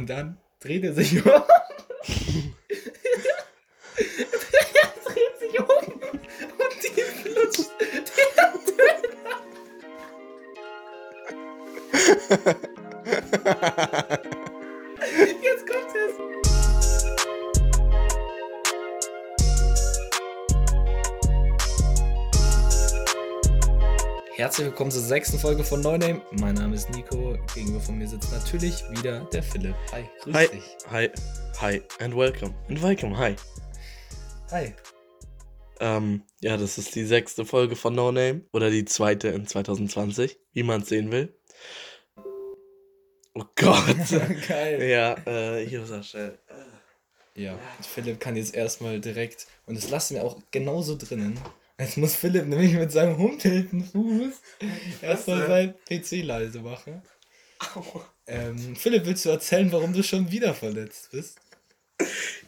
Und dann dreht er sich um. er dreht sich um und die flutscht den Döner. Herzlich willkommen zur sechsten Folge von No Name. Mein Name ist Nico. Gegenüber von mir sitzt natürlich wieder der Philipp. Hi, grüß Hi, dich. hi, hi, and welcome. And welcome, hi. Hi. Ähm, ja, das ist die sechste Folge von No Name oder die zweite in 2020, wie man es sehen will. Oh Gott. Geil. ja, äh, hier ist er schnell. Ja, Philipp kann jetzt erstmal direkt, und das lassen wir auch genauso drinnen. Jetzt muss Philipp nämlich mit seinem humpelnden Fuß erstmal sein PC leise machen. Ähm, Philipp, willst du erzählen, warum du schon wieder verletzt bist?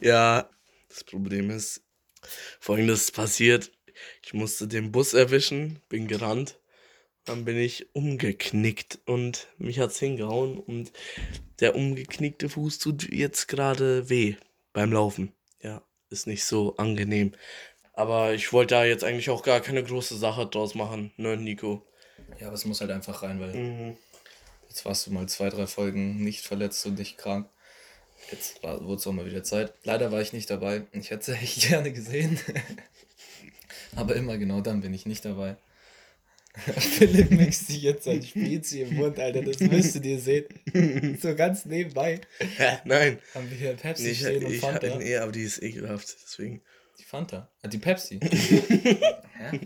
Ja, das Problem ist, folgendes ist passiert. Ich musste den Bus erwischen, bin gerannt, dann bin ich umgeknickt und mich hat's hingehauen und der umgeknickte Fuß tut jetzt gerade weh beim Laufen. Ja, ist nicht so angenehm. Aber ich wollte da jetzt eigentlich auch gar keine große Sache draus machen, ne, Nico? Ja, aber es muss halt einfach rein, weil Mhm. jetzt warst du mal zwei, drei Folgen nicht verletzt und nicht krank. Jetzt wurde es auch mal wieder Zeit. Leider war ich nicht dabei. Ich hätte es echt gerne gesehen. Aber immer genau dann bin ich nicht dabei. Philipp mixt sich jetzt sein Spezi im Mund, Alter. Das müsstet ihr sehen. So ganz nebenbei Hä? Nein. haben wir hier Pepsi Ich, stehen und ich, Fanta. nee, aber die ist ekelhaft, deswegen. Die Fanta. Ah, die Pepsi. Hä?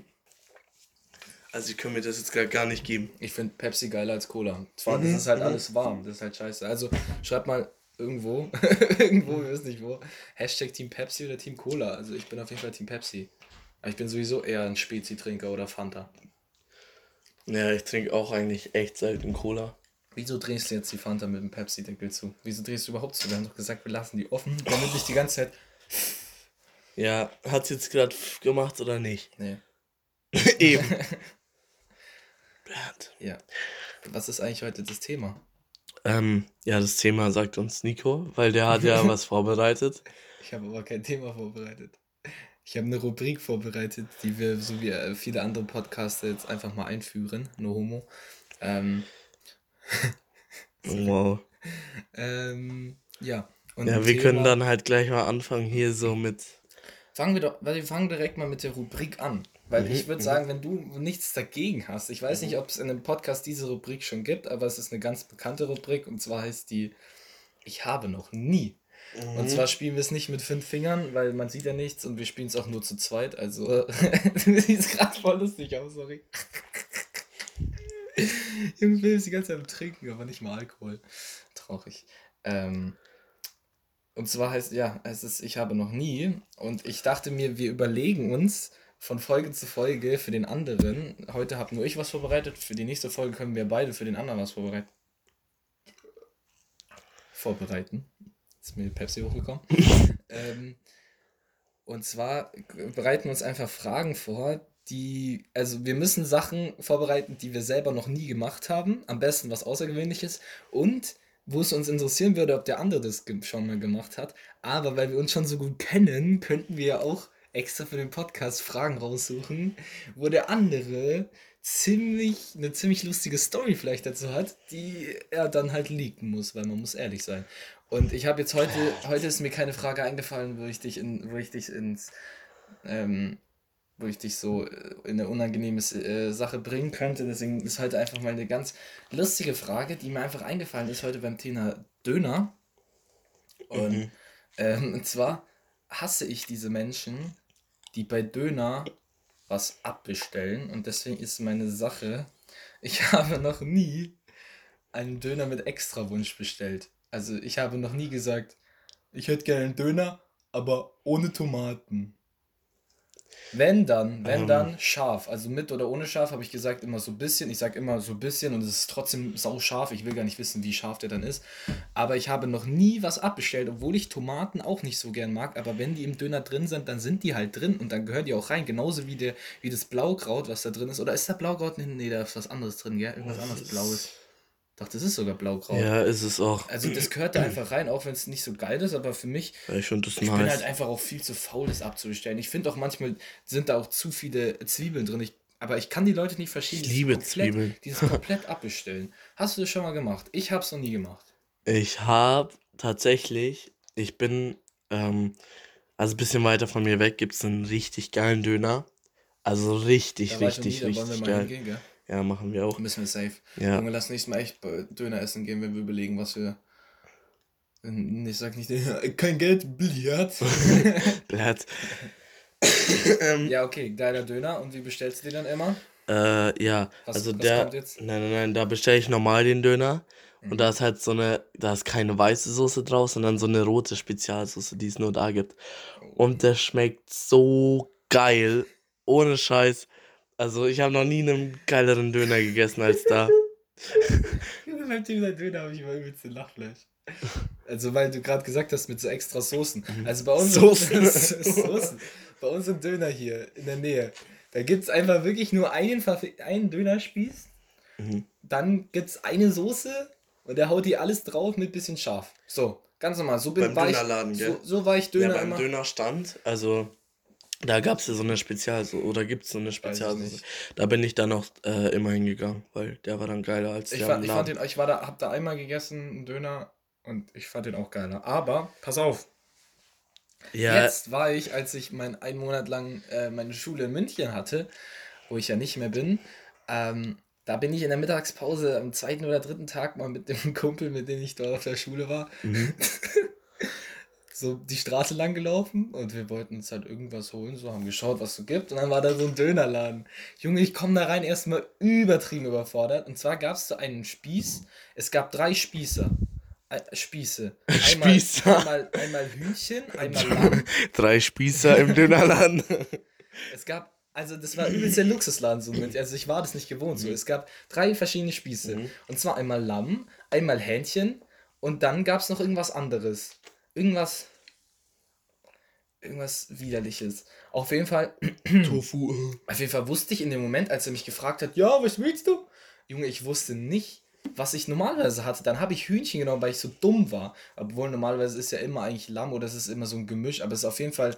Also ich kann mir das jetzt gar, gar nicht geben. Ich finde Pepsi geiler als Cola. Zwar, Mhm, das ist halt mhm. alles warm. Das ist halt scheiße. Also schreibt mal irgendwo, irgendwo, wir wissen nicht wo, Hashtag Team Pepsi oder Team Cola. Also ich bin auf jeden Fall Team Pepsi. Aber ich bin sowieso eher ein Spezi-Trinker oder Fanta. Ja, ich trinke auch eigentlich echt selten Cola. Wieso drehst du jetzt die Fanta mit dem Pepsi-Deckel zu? Wieso drehst du überhaupt zu? Wir haben doch gesagt, wir lassen die offen, damit nicht die ganze Zeit. Ja, hat's jetzt gerade gemacht oder nicht? Nee. Eben. Bernd. Ja. Was ist eigentlich heute das Thema? Ähm, ja, das Thema sagt uns Nico, weil der hat ja was vorbereitet. Ich habe aber kein Thema vorbereitet. Ich habe eine Rubrik vorbereitet, die wir, so wie äh, viele andere Podcaster, jetzt einfach mal einführen. No homo. Ähm, Wow. ähm, ja. Und Ja, wir können Thema- dann halt gleich mal anfangen hier so mit. Fangen wir doch, weil wir fangen direkt mal mit der Rubrik an. Weil Mhm, ich würde mhm. sagen, wenn du nichts dagegen hast, ich weiß nicht, ob es in einem Podcast diese Rubrik schon gibt, aber es ist eine ganz bekannte Rubrik und zwar heißt die Ich habe noch nie. Mhm. Und zwar spielen wir es nicht mit fünf Fingern, weil man sieht ja nichts und wir spielen es auch nur zu zweit. Also, du siehst gerade voll lustig aus, sorry. Junge Phil ist die ganze Zeit am Trinken, aber nicht mal Alkohol. Traurig. Ähm, und zwar heißt, ja, es ist Ich habe noch nie. Und ich dachte mir, wir überlegen uns von Folge zu Folge für den anderen. Heute habe nur ich was vorbereitet. Für die nächste Folge können wir beide für den anderen was vorbereiten. Vorbereiten. Ist mir Pepsi hochgekommen. ähm, und zwar bereiten wir uns einfach Fragen vor, die, also wir müssen Sachen vorbereiten, die wir selber noch nie gemacht haben. Am besten was Außergewöhnliches. Und wo es uns interessieren würde, ob der andere das schon mal gemacht hat. Aber weil wir uns schon so gut kennen, könnten wir ja auch extra für den Podcast Fragen raussuchen, wo der andere ziemlich, eine ziemlich lustige Story vielleicht dazu hat, die er dann halt leaken muss, weil man muss ehrlich sein. Und ich habe jetzt heute, heute ist mir keine Frage eingefallen, wo ich dich in, wo ich dich ins, ähm, wo ich dich so äh, in eine unangenehme äh, Sache bringen könnte. Deswegen ist heute einfach mal eine ganz lustige Frage, die mir einfach eingefallen ist heute beim Thema Döner. Und, Mhm. ähm, und zwar hasse ich diese Menschen, die bei Döner was abbestellen. Und deswegen ist meine Sache, ich habe noch nie einen Döner mit Extrawunsch bestellt. Also ich habe noch nie gesagt, ich hätte gerne einen Döner, aber ohne Tomaten. Wenn dann, wenn Ähm. dann scharf. Also mit oder ohne scharf habe ich gesagt immer so ein bisschen. Ich sage immer so ein bisschen und es ist trotzdem sau scharf. Ich will gar nicht wissen, wie scharf der dann ist. Aber ich habe noch nie was abbestellt, obwohl ich Tomaten auch nicht so gern mag. Aber wenn die im Döner drin sind, dann sind die halt drin und dann gehören die auch rein. Genauso wie, der, wie das Blaukraut, was da drin ist. Oder ist da Blaukraut? Nee, da ist was anderes drin, gell? Irgendwas anderes Blaues. Doch, das ist sogar blau-grau. Ja, ist es auch. Also das gehört da einfach rein, auch wenn es nicht so geil ist, aber für mich, Ja, ich ich bin nice. halt einfach auch viel zu faul, das abzubestellen. Ich finde auch manchmal sind da auch zu viele Zwiebeln drin. Ich, aber ich kann die Leute nicht verstehen. Ich dieses liebe komplett, Zwiebeln. Dieses komplett abbestellen. Hast du das schon mal gemacht? Ich hab's noch nie gemacht. Ich habe tatsächlich, ich bin, ähm, also ein bisschen weiter von mir weg gibt es einen richtig geilen Döner. Also richtig, Da richtig, richtig geil. hingehen? Ja, machen wir auch. Müssen wir safe. Ja. Junge, lass nächstes Mal echt Döner essen gehen, wenn wir überlegen, was wir. Ich sag nicht, kein Geld, Billard. Blatt. ja, okay, geiler Döner. Und wie bestellst du den dann immer? Äh, ja, Was- also was der. kommt jetzt? Nein, nein, nein, da bestelle ich normal den Döner. Mhm. Und da ist halt so eine, da ist keine weiße Soße drauf, sondern so eine rote Spezialsoße, die es nur da gibt. Und der schmeckt so geil. Ohne Scheiß. Also ich habe noch nie einen geileren Döner gegessen als da. Beim Thema Döner habe ich immer übelst den Lachfleisch. Also, weil du gerade gesagt hast, mit so extra Soßen. Also bei uns Soßen. Soßen. Bei uns im Döner hier in der Nähe. Da gibt es einfach wirklich nur einen, einen Dönerspieß. Mhm. Dann gibt es eine Soße und der haut die alles drauf mit bisschen scharf. So, ganz normal. So bin Beim war ich, Dönerladen, so, gell? so war ich Ja, Döner beim immer. Dönerstand, also da gab es ja so eine Spezialsoße, oder gibt es so eine Spezialsoße. Da bin ich dann auch äh, immer hingegangen, weil der war dann geiler als Ich, der fand, ich fand den, ich war da, hab da einmal gegessen, einen Döner, und ich fand den auch geiler. Aber, pass auf, Ja, Jetzt war ich, als ich mein einen Monat lang äh, meine Schule in München hatte, wo ich ja nicht mehr bin, ähm, da bin ich in der Mittagspause am zweiten oder dritten Tag mal mit dem Kumpel, mit dem ich dort auf der Schule war, Mhm. so die Straße lang gelaufen und wir wollten uns halt irgendwas holen, so haben geschaut, was es so gibt und dann war da so ein Dönerladen. Junge, ich komme da rein erstmal übertrieben überfordert und zwar gab es so einen Spieß, es gab drei Spieße. Äh, Spieße. Einmal, Spießer. Einmal, einmal Hühnchen, einmal Lamm drei Spießer im Dönerladen. Es gab, also das war übelst der Luxusladen so mit. Also ich war das nicht gewohnt so. Es gab drei verschiedene Spieße. Mhm. Und zwar einmal Lamm, einmal Hähnchen und dann gab es noch irgendwas anderes. Irgendwas. Irgendwas widerliches. Auf jeden Fall, Tofu. auf jeden Fall wusste ich in dem Moment, als er mich gefragt hat, ja, was willst du? Junge, ich wusste nicht, was ich normalerweise hatte. Dann habe ich Hühnchen genommen, weil ich so dumm war. Obwohl normalerweise ist ja immer eigentlich Lamm oder es ist immer so ein Gemisch, aber es ist auf jeden Fall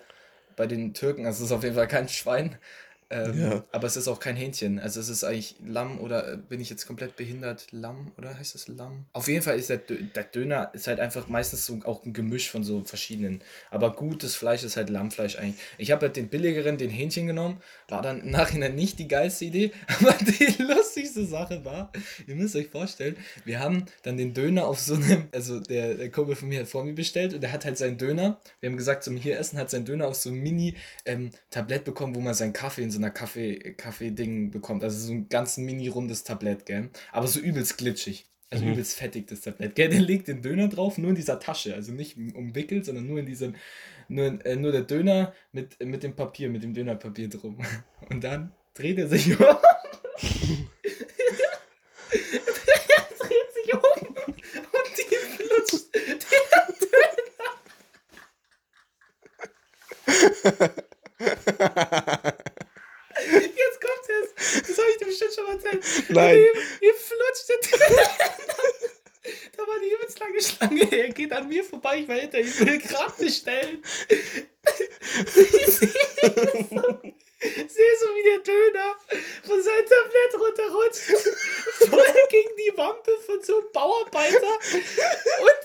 bei den Türken, also es ist auf jeden Fall kein Schwein. Ähm, Ja. Aber es ist auch kein Hähnchen. Also es ist eigentlich Lamm oder äh, bin ich jetzt komplett behindert? Lamm oder heißt es Lamm? Auf jeden Fall ist der, der Döner ist halt einfach meistens so auch ein Gemisch von so verschiedenen. Aber gutes Fleisch ist halt Lammfleisch eigentlich. Ich habe halt den billigeren, den Hähnchen genommen. War dann im Nachhinein nicht die geilste Idee. Aber die lustigste Sache war, ihr müsst euch vorstellen, wir haben dann den Döner auf so einem, also der, der Kumpel von mir hat vor mir bestellt und der hat halt seinen Döner. Wir haben gesagt, zum hier essen hat sein Döner auf so ein Mini-Tablett bekommen, wo man seinen Kaffee in so einer Kaffee- Kaffee-Ding bekommt. Also so ein ganz mini-rundes Tablett, gell? Aber so übelst glitschig. Also Mhm. übelst fettig, das Tablett. Gell, der legt den Döner drauf, nur in dieser Tasche. Also nicht umwickelt, sondern nur in diesem, nur, äh, nur der Döner mit, mit dem Papier, mit dem Dönerpapier drum. Und dann dreht er sich um. er dreht sich um und die flutscht Jetzt kommt's jetzt. Das habe ich dir bestimmt schon mal erzählt. Nein. Ihr, flutscht Da war die übelst lange Schlange. Er geht an mir vorbei. Ich war hinter ihm. Will gerade bestellen. Ich sehe so, sehe so, wie der Döner von seinem Tablett runterrutscht. Voll gegen die Wampe von so einem Bauarbeiter. Und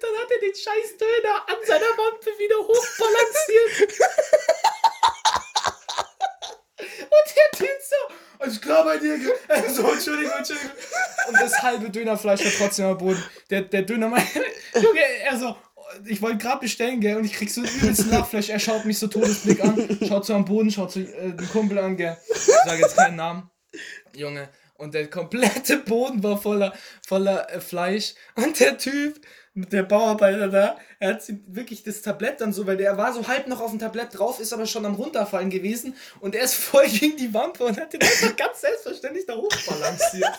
dann hat er den scheiß Döner an seiner Wampe wieder hochbalanciert. Und der Typ so, alles klar bei dir? gell?" Also, Entschuldigung, Entschuldigung. Und das halbe Dönerfleisch war trotzdem am Boden. Der, der Döner meinte, Junge, er so, ich wollte gerade bestellen, gell, und ich krieg so ein übelsten Lachfleisch. Er schaut mich so Todesblick an, schaut so am Boden, schaut so äh, den Kumpel an, gell. Ich sage jetzt keinen Namen. Junge. Und der komplette Boden war voller, voller äh, Fleisch. Und der Typ, der Bauarbeiter da, er hat sie- wirklich das Tablett dann so, weil der war so halb noch auf dem Tablett drauf, ist aber schon am runterfallen gewesen. Und er ist voll gegen die Wampe und hat den einfach ganz selbstverständlich da hochbalanciert.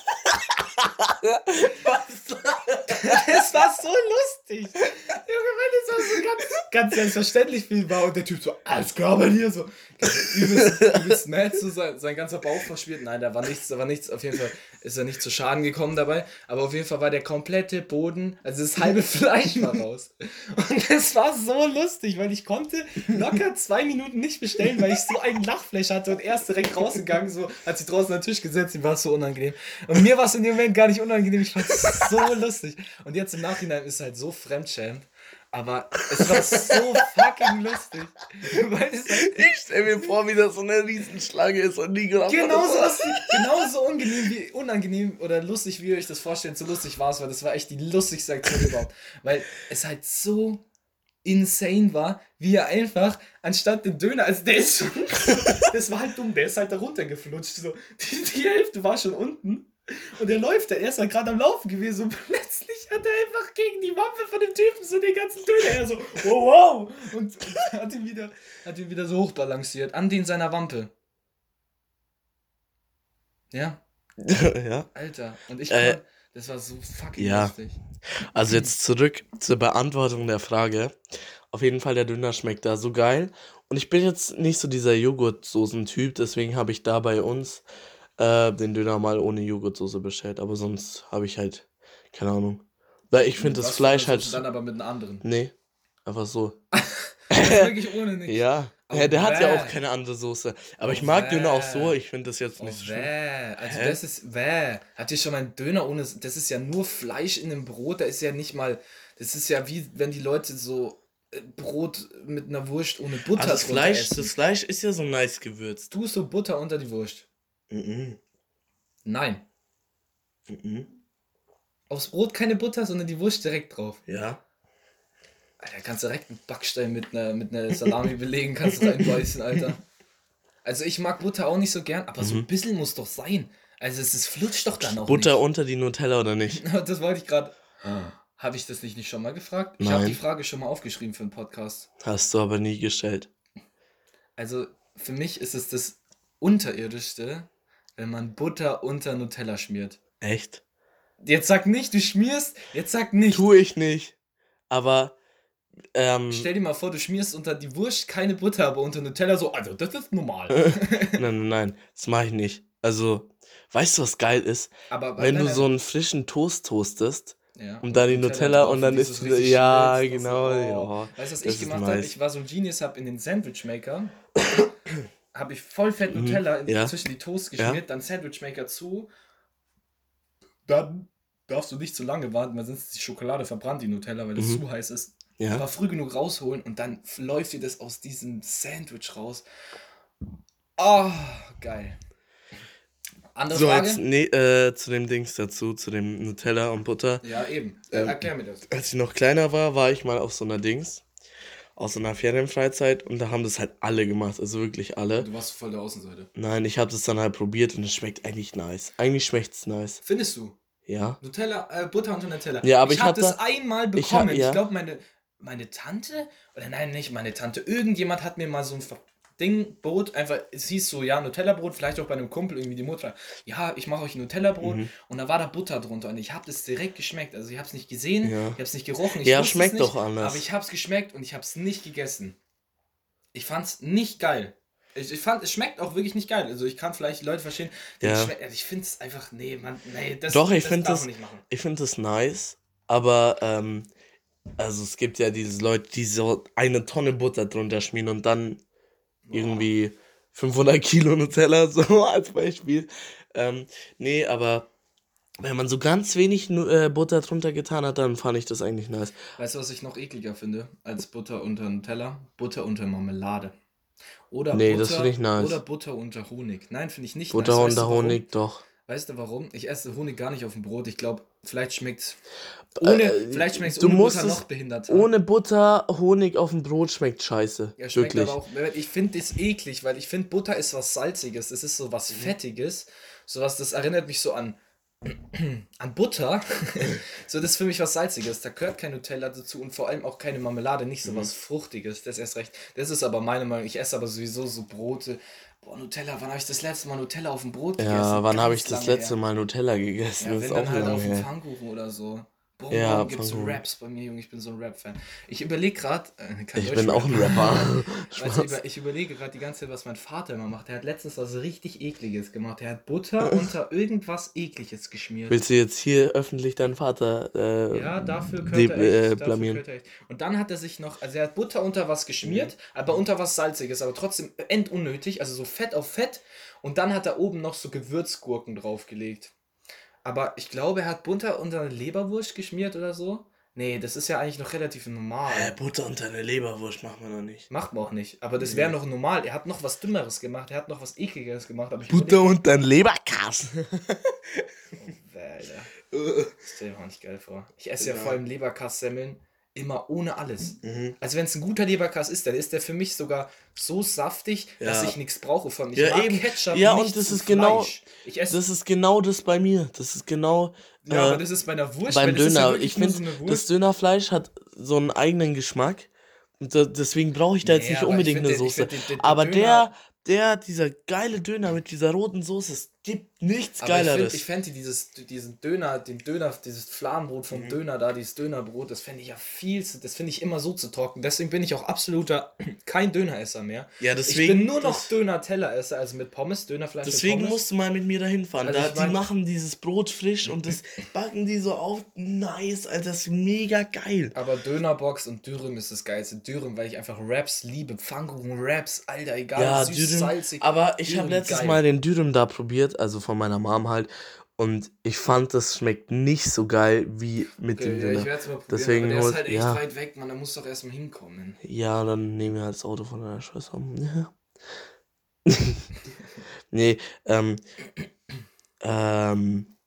Das war so lustig. Junge, weil das war so ganz, ganz selbstverständlich ihn war und der Typ so, alles klar bei dir, so übelst, übelst mad, so sein, sein ganzer Bauch verspielt. Nein, da war nichts, da war nichts, auf jeden Fall ist er nicht zu Schaden gekommen dabei, aber auf jeden Fall war der komplette Boden, also das halbe Fleisch war raus. Und es war so lustig, weil ich konnte locker zwei Minuten nicht bestellen, weil ich so einen Lachflash hatte und erst direkt rausgegangen, so, hat sich draußen an den Tisch gesetzt, ihm war es so unangenehm. Und mir war es in dem Moment gar nicht unangenehm, ich fand es so lustig. Und jetzt im Nachhinein ist es halt so fremdschämend. Aber es war so fucking lustig. Weil es halt Ich stell mir vor, wie das so eine Riesenschlange ist und nie gedacht genauso, lustig, genauso unangenehm, wie, unangenehm oder lustig, wie ihr euch das vorstellt, so lustig war es, weil das war echt die lustigste Aktion überhaupt. Weil es halt so insane war, wie er einfach, anstatt den Döner, also der ist schon, das war halt dumm, der ist halt da runtergeflutscht, so, die, die Hälfte war schon unten und er läuft, der ist halt gerade am Laufen gewesen und plötzlich hat er einfach gegen die Wampe von dem Typen so den ganzen Döner, er so, wow, wow, und, und hat ihn wieder, hat ihn wieder so hochbalanciert, an den seiner Wampe. Ja, ja. Alter, und ich, Äh, das war so fucking ja. lustig. Also jetzt zurück zur Beantwortung der Frage. Auf jeden Fall, der Döner schmeckt da so geil. Und ich bin jetzt nicht so dieser Joghurtsoßen-Typ, deswegen habe ich da bei uns äh, den Döner mal ohne Joghurtsoße bestellt. Aber sonst habe ich halt, keine Ahnung. Weil ich finde das Fleisch halt. Dann aber mit einem anderen. Nee, einfach so. Wirklich ohne nichts. Ja. Oh, ja, der hat ja bäh. auch keine andere Soße. Aber Oh, ich mag Döner auch bäh. so. Ich finde das jetzt Oh, nicht so schlimm. wäh. Also Hä? das ist wäh. Habt ihr schon mal einen Döner ohne. Das ist ja nur Fleisch in einem Brot. Da ist ja nicht mal. Das ist ja wie wenn die Leute so äh, Brot mit einer Wurst ohne Butter Also das Fleisch, essen. das Fleisch ist ja so nice gewürzt. Tust du Butter unter die Wurst? Mhm. Nein. Mhm. Aufs Brot keine Butter, sondern die Wurst direkt drauf. Ja. Alter, kannst du direkt einen Backstein mit einer, mit einer Salami belegen, kannst du reinbeißen, Alter. Also ich mag Butter auch nicht so gern, aber so ein bisschen muss doch sein. Also es ist, flutscht doch dann auch Butter unter die Nutella oder nicht? nicht. Das wollte ich gerade. Habe ich das nicht, nicht schon mal gefragt? Ich habe Nein. die Frage schon mal aufgeschrieben für einen Podcast. Hast du aber nie gestellt. Also für mich ist es das Unterirdischste, wenn man Butter unter Nutella schmiert. Echt? Jetzt sag nicht, du schmierst, jetzt sag nicht. Tue ich nicht. Aber, ähm, Stell dir mal vor, du schmierst unter die Wurst keine Butter, aber unter Nutella so, also das ist normal. nein, nein, nein, das mache ich nicht. Also, weißt du, was geil ist? aber Wenn du so einen frischen Toast toastest Ja. und dann die Nutella und dann ist ja, genau, so, ja. Weißt du, was ich gemacht habe? Ich war so ein Genius, habe in den Sandwichmaker, habe ich voll fett Nutella in, Mhm. ja. zwischen die Toast Ja. geschmiert, dann Sandwichmaker zu. Dann darfst du nicht zu lange warten, weil sonst ist die Schokolade verbrannt, die Nutella, weil das Mhm. zu heiß ist. Ja. Aber früh genug rausholen und dann läuft dir das aus diesem Sandwich raus. Ah, geil. Andere So, Frage? jetzt nee, äh, zu dem Dings dazu, zu dem Nutella und Butter. Ja, eben. Äh, Erklär mir das. Als ich noch kleiner war, war ich mal auf so einer Dings, aus einer Ferienfreizeit und da haben das halt alle gemacht, also wirklich alle. Du warst voll der Außenseite. Nein, ich habe das dann halt probiert und es schmeckt eigentlich nice. Eigentlich schmeckt's nice. Findest du? Ja. Nutella, äh, Butter unter Nutella. Ja, aber ich hab hab das da- einmal ich hab- bekommen. Ich, ja. glaube, meine, meine Tante, oder nein, nicht meine Tante, irgendjemand hat mir mal so ein Ding, Brot, einfach, es hieß so, ja, Nutella-Brot, vielleicht auch bei einem Kumpel, irgendwie die Mutter, ja, ich mache euch ein Nutella-Brot Mhm. und da war da Butter drunter und ich habe das direkt geschmeckt. Also ich habe es nicht gesehen, Ja. ich habe es nicht gerochen, ich Ja, es schmeckt nicht, doch anders. Aber ich habe es geschmeckt und ich habe es nicht gegessen. Ich fand es nicht geil. Ich, ich fand, es schmeckt auch wirklich nicht geil. Also ich kann vielleicht die Leute verstehen, Ja. es also ich finde es einfach, nee, man, nee, das, Doch, ich das darf das- man nicht machen. Ich finde das nice, aber ähm, also es gibt ja diese Leute, die so eine Tonne Butter drunter schmieren und dann irgendwie 500 Kilo Nutella, so als Beispiel. Ähm, nee, aber wenn man so ganz wenig äh, Butter drunter getan hat, dann fand ich das eigentlich nice. Weißt du, was ich noch ekliger finde als Butter unter Nutella? Butter unter Marmelade. Oder Nee, Butter, das finde ich nice. Oder Butter unter Honig. Nein, finde ich nicht Butter nice. der warum? Honig, doch. Weißt du warum? Ich esse Honig gar nicht auf dem Brot. Ich glaube, vielleicht schmeckt Äh, ohne, vielleicht schmeckt's ohne Butter es noch behinderter. Ohne Butter, Honig auf dem Brot schmeckt scheiße. Ja, schmeckt Wirklich. aber auch, ich finde das eklig, weil ich finde, Butter ist was Salziges, es ist so was Mhm. Fettiges, sowas, das erinnert mich so an, an Butter. so, das ist für mich was Salziges, da gehört kein Nutella dazu und vor allem auch keine Marmelade, nicht so Mhm. was Fruchtiges, das ist erst recht. Das ist aber meine Meinung, ich esse aber sowieso so Brote. Boah, Nutella, wann habe ich das letzte Mal Nutella auf dem Brot gegessen? Ja, wann habe ich das letzte her. Mal Nutella gegessen? Ja, das wenn ist auch dann halt lange auf dem. Pfannkuchen oder so. Boah, Ja, morgen gibt's Pfannkuchen. Raps bei mir, Junge. Ich bin so ein Rap-Fan. Ich überlege gerade. Äh, Ich bin auch ein. Rapper. Spaß. über, ich überlege gerade die ganze Zeit, was mein Vater immer macht. Der hat letztens was richtig ekliges gemacht. Der hat Butter unter irgendwas ekliges geschmiert. Willst du jetzt hier öffentlich deinen Vater äh, Ja, dafür könnte er echt, äh, dafür blamieren? könnte er echt. Und dann hat er sich noch, also er hat Butter unter was geschmiert, Mhm. aber unter was Salziges, aber trotzdem endunnötig, also so Fett auf Fett. Und dann hat er oben noch so Gewürzgurken draufgelegt. Aber ich glaube, er hat Butter unter eine Leberwurst geschmiert oder so. Nee, das ist ja eigentlich noch relativ normal. Äh, Butter unter eine Leberwurst machen wir noch nicht. Macht man auch nicht. Aber das Nee. wäre noch normal. Er hat noch was Dümmeres gemacht. Er hat noch was Ekligeres gemacht. Aber ich Butter unter ein Leberkass. überleg- Alter. Das stell dir mal nicht geil vor. Ich esse ja, Ja. vor allem Leberkass-Semmeln immer ohne alles. mhm. Also wenn es ein guter Leberkass ist, dann ist der für mich sogar so saftig, dass Ja. ich nichts brauche von. Ich Ja, mag eben. Ketchup Ja, und das ist genau- Fleisch. Ich esse, Das ist genau das bei mir. Das ist genau ja, äh, aber das ist bei einer Wurst. beim ist ja Döner. wirklich ich finde, so das. Dönerfleisch hat so einen eigenen Geschmack. Und da, deswegen brauche ich da jetzt Nee, nicht unbedingt eine Soße. den- den- den aber Döner- der, der, dieser geile Döner mit dieser roten Soße, es gibt nichts Aber ich Geileres. ich fände dieses, diesen Döner, den Döner, dieses Fladenbrot vom Mhm. Döner da, dieses Dönerbrot, das fände ich ja viel zu, das finde ich immer so zu trocken. Deswegen bin ich auch absoluter kein Döneresser mehr. ja, ich deswegen. bin nur noch Döner-Telleresser, also mit Pommes, Dönerfleisch Deswegen Pommes. musst du mal mit mir dahin fahren. Also da, ich mein- die machen dieses Brot frisch und das backen die so auf. Nice, Alter, das ist mega geil. Aber Dönerbox und Dürüm ist das geilste. Dürüm, weil ich einfach Raps liebe. Pfannkuchen, Raps, Alter, egal. Ja, süß, Dürüm. salzig. Aber ich habe letztes geil. Mal den Dürüm da probiert, also von meiner Mom halt. Und ich fand, das schmeckt nicht so geil wie mit Okay, dem ja, ich Döner. werde es mal probieren, Deswegen aber der ist halt echt ja. weit weg, man. Da muss doch erstmal hinkommen. Ja, dann nehmen wir halt das Auto von deiner Schwester. Ja. nee, ähm. Ähm.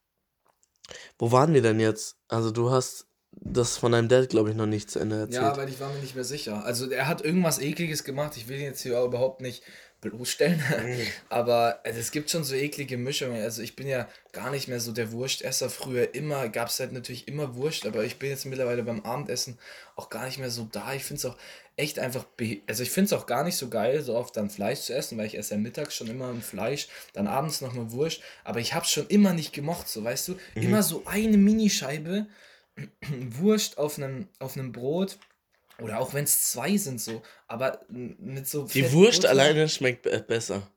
Wo waren wir denn jetzt? Also, du hast das von deinem Dad, glaube ich, noch nicht zu Ende erzählt. Ja, weil ich war mir nicht mehr sicher. Also er hat irgendwas Ekliges gemacht. Ich will ihn jetzt hier überhaupt nicht bloßstellen. Aber also, es gibt schon so eklige Mischungen. Also ich bin ja gar nicht mehr so der Wurstesser. Früher immer, gab es halt natürlich immer Wurst, aber ich bin jetzt mittlerweile beim Abendessen auch gar nicht mehr so da. Ich finde es auch echt einfach, also ich finde es auch gar nicht so geil, so oft dann Fleisch zu essen, weil ich esse ja mittags schon immer ein Fleisch, dann abends nochmal Wurst. Aber ich habe es schon immer nicht gemocht, so weißt du. Immer so eine Minischeibe Wurst auf einem, auf einem Brot. Oder auch wenn es zwei sind so, aber mit so Die Wurst Butter. alleine schmeckt be- besser.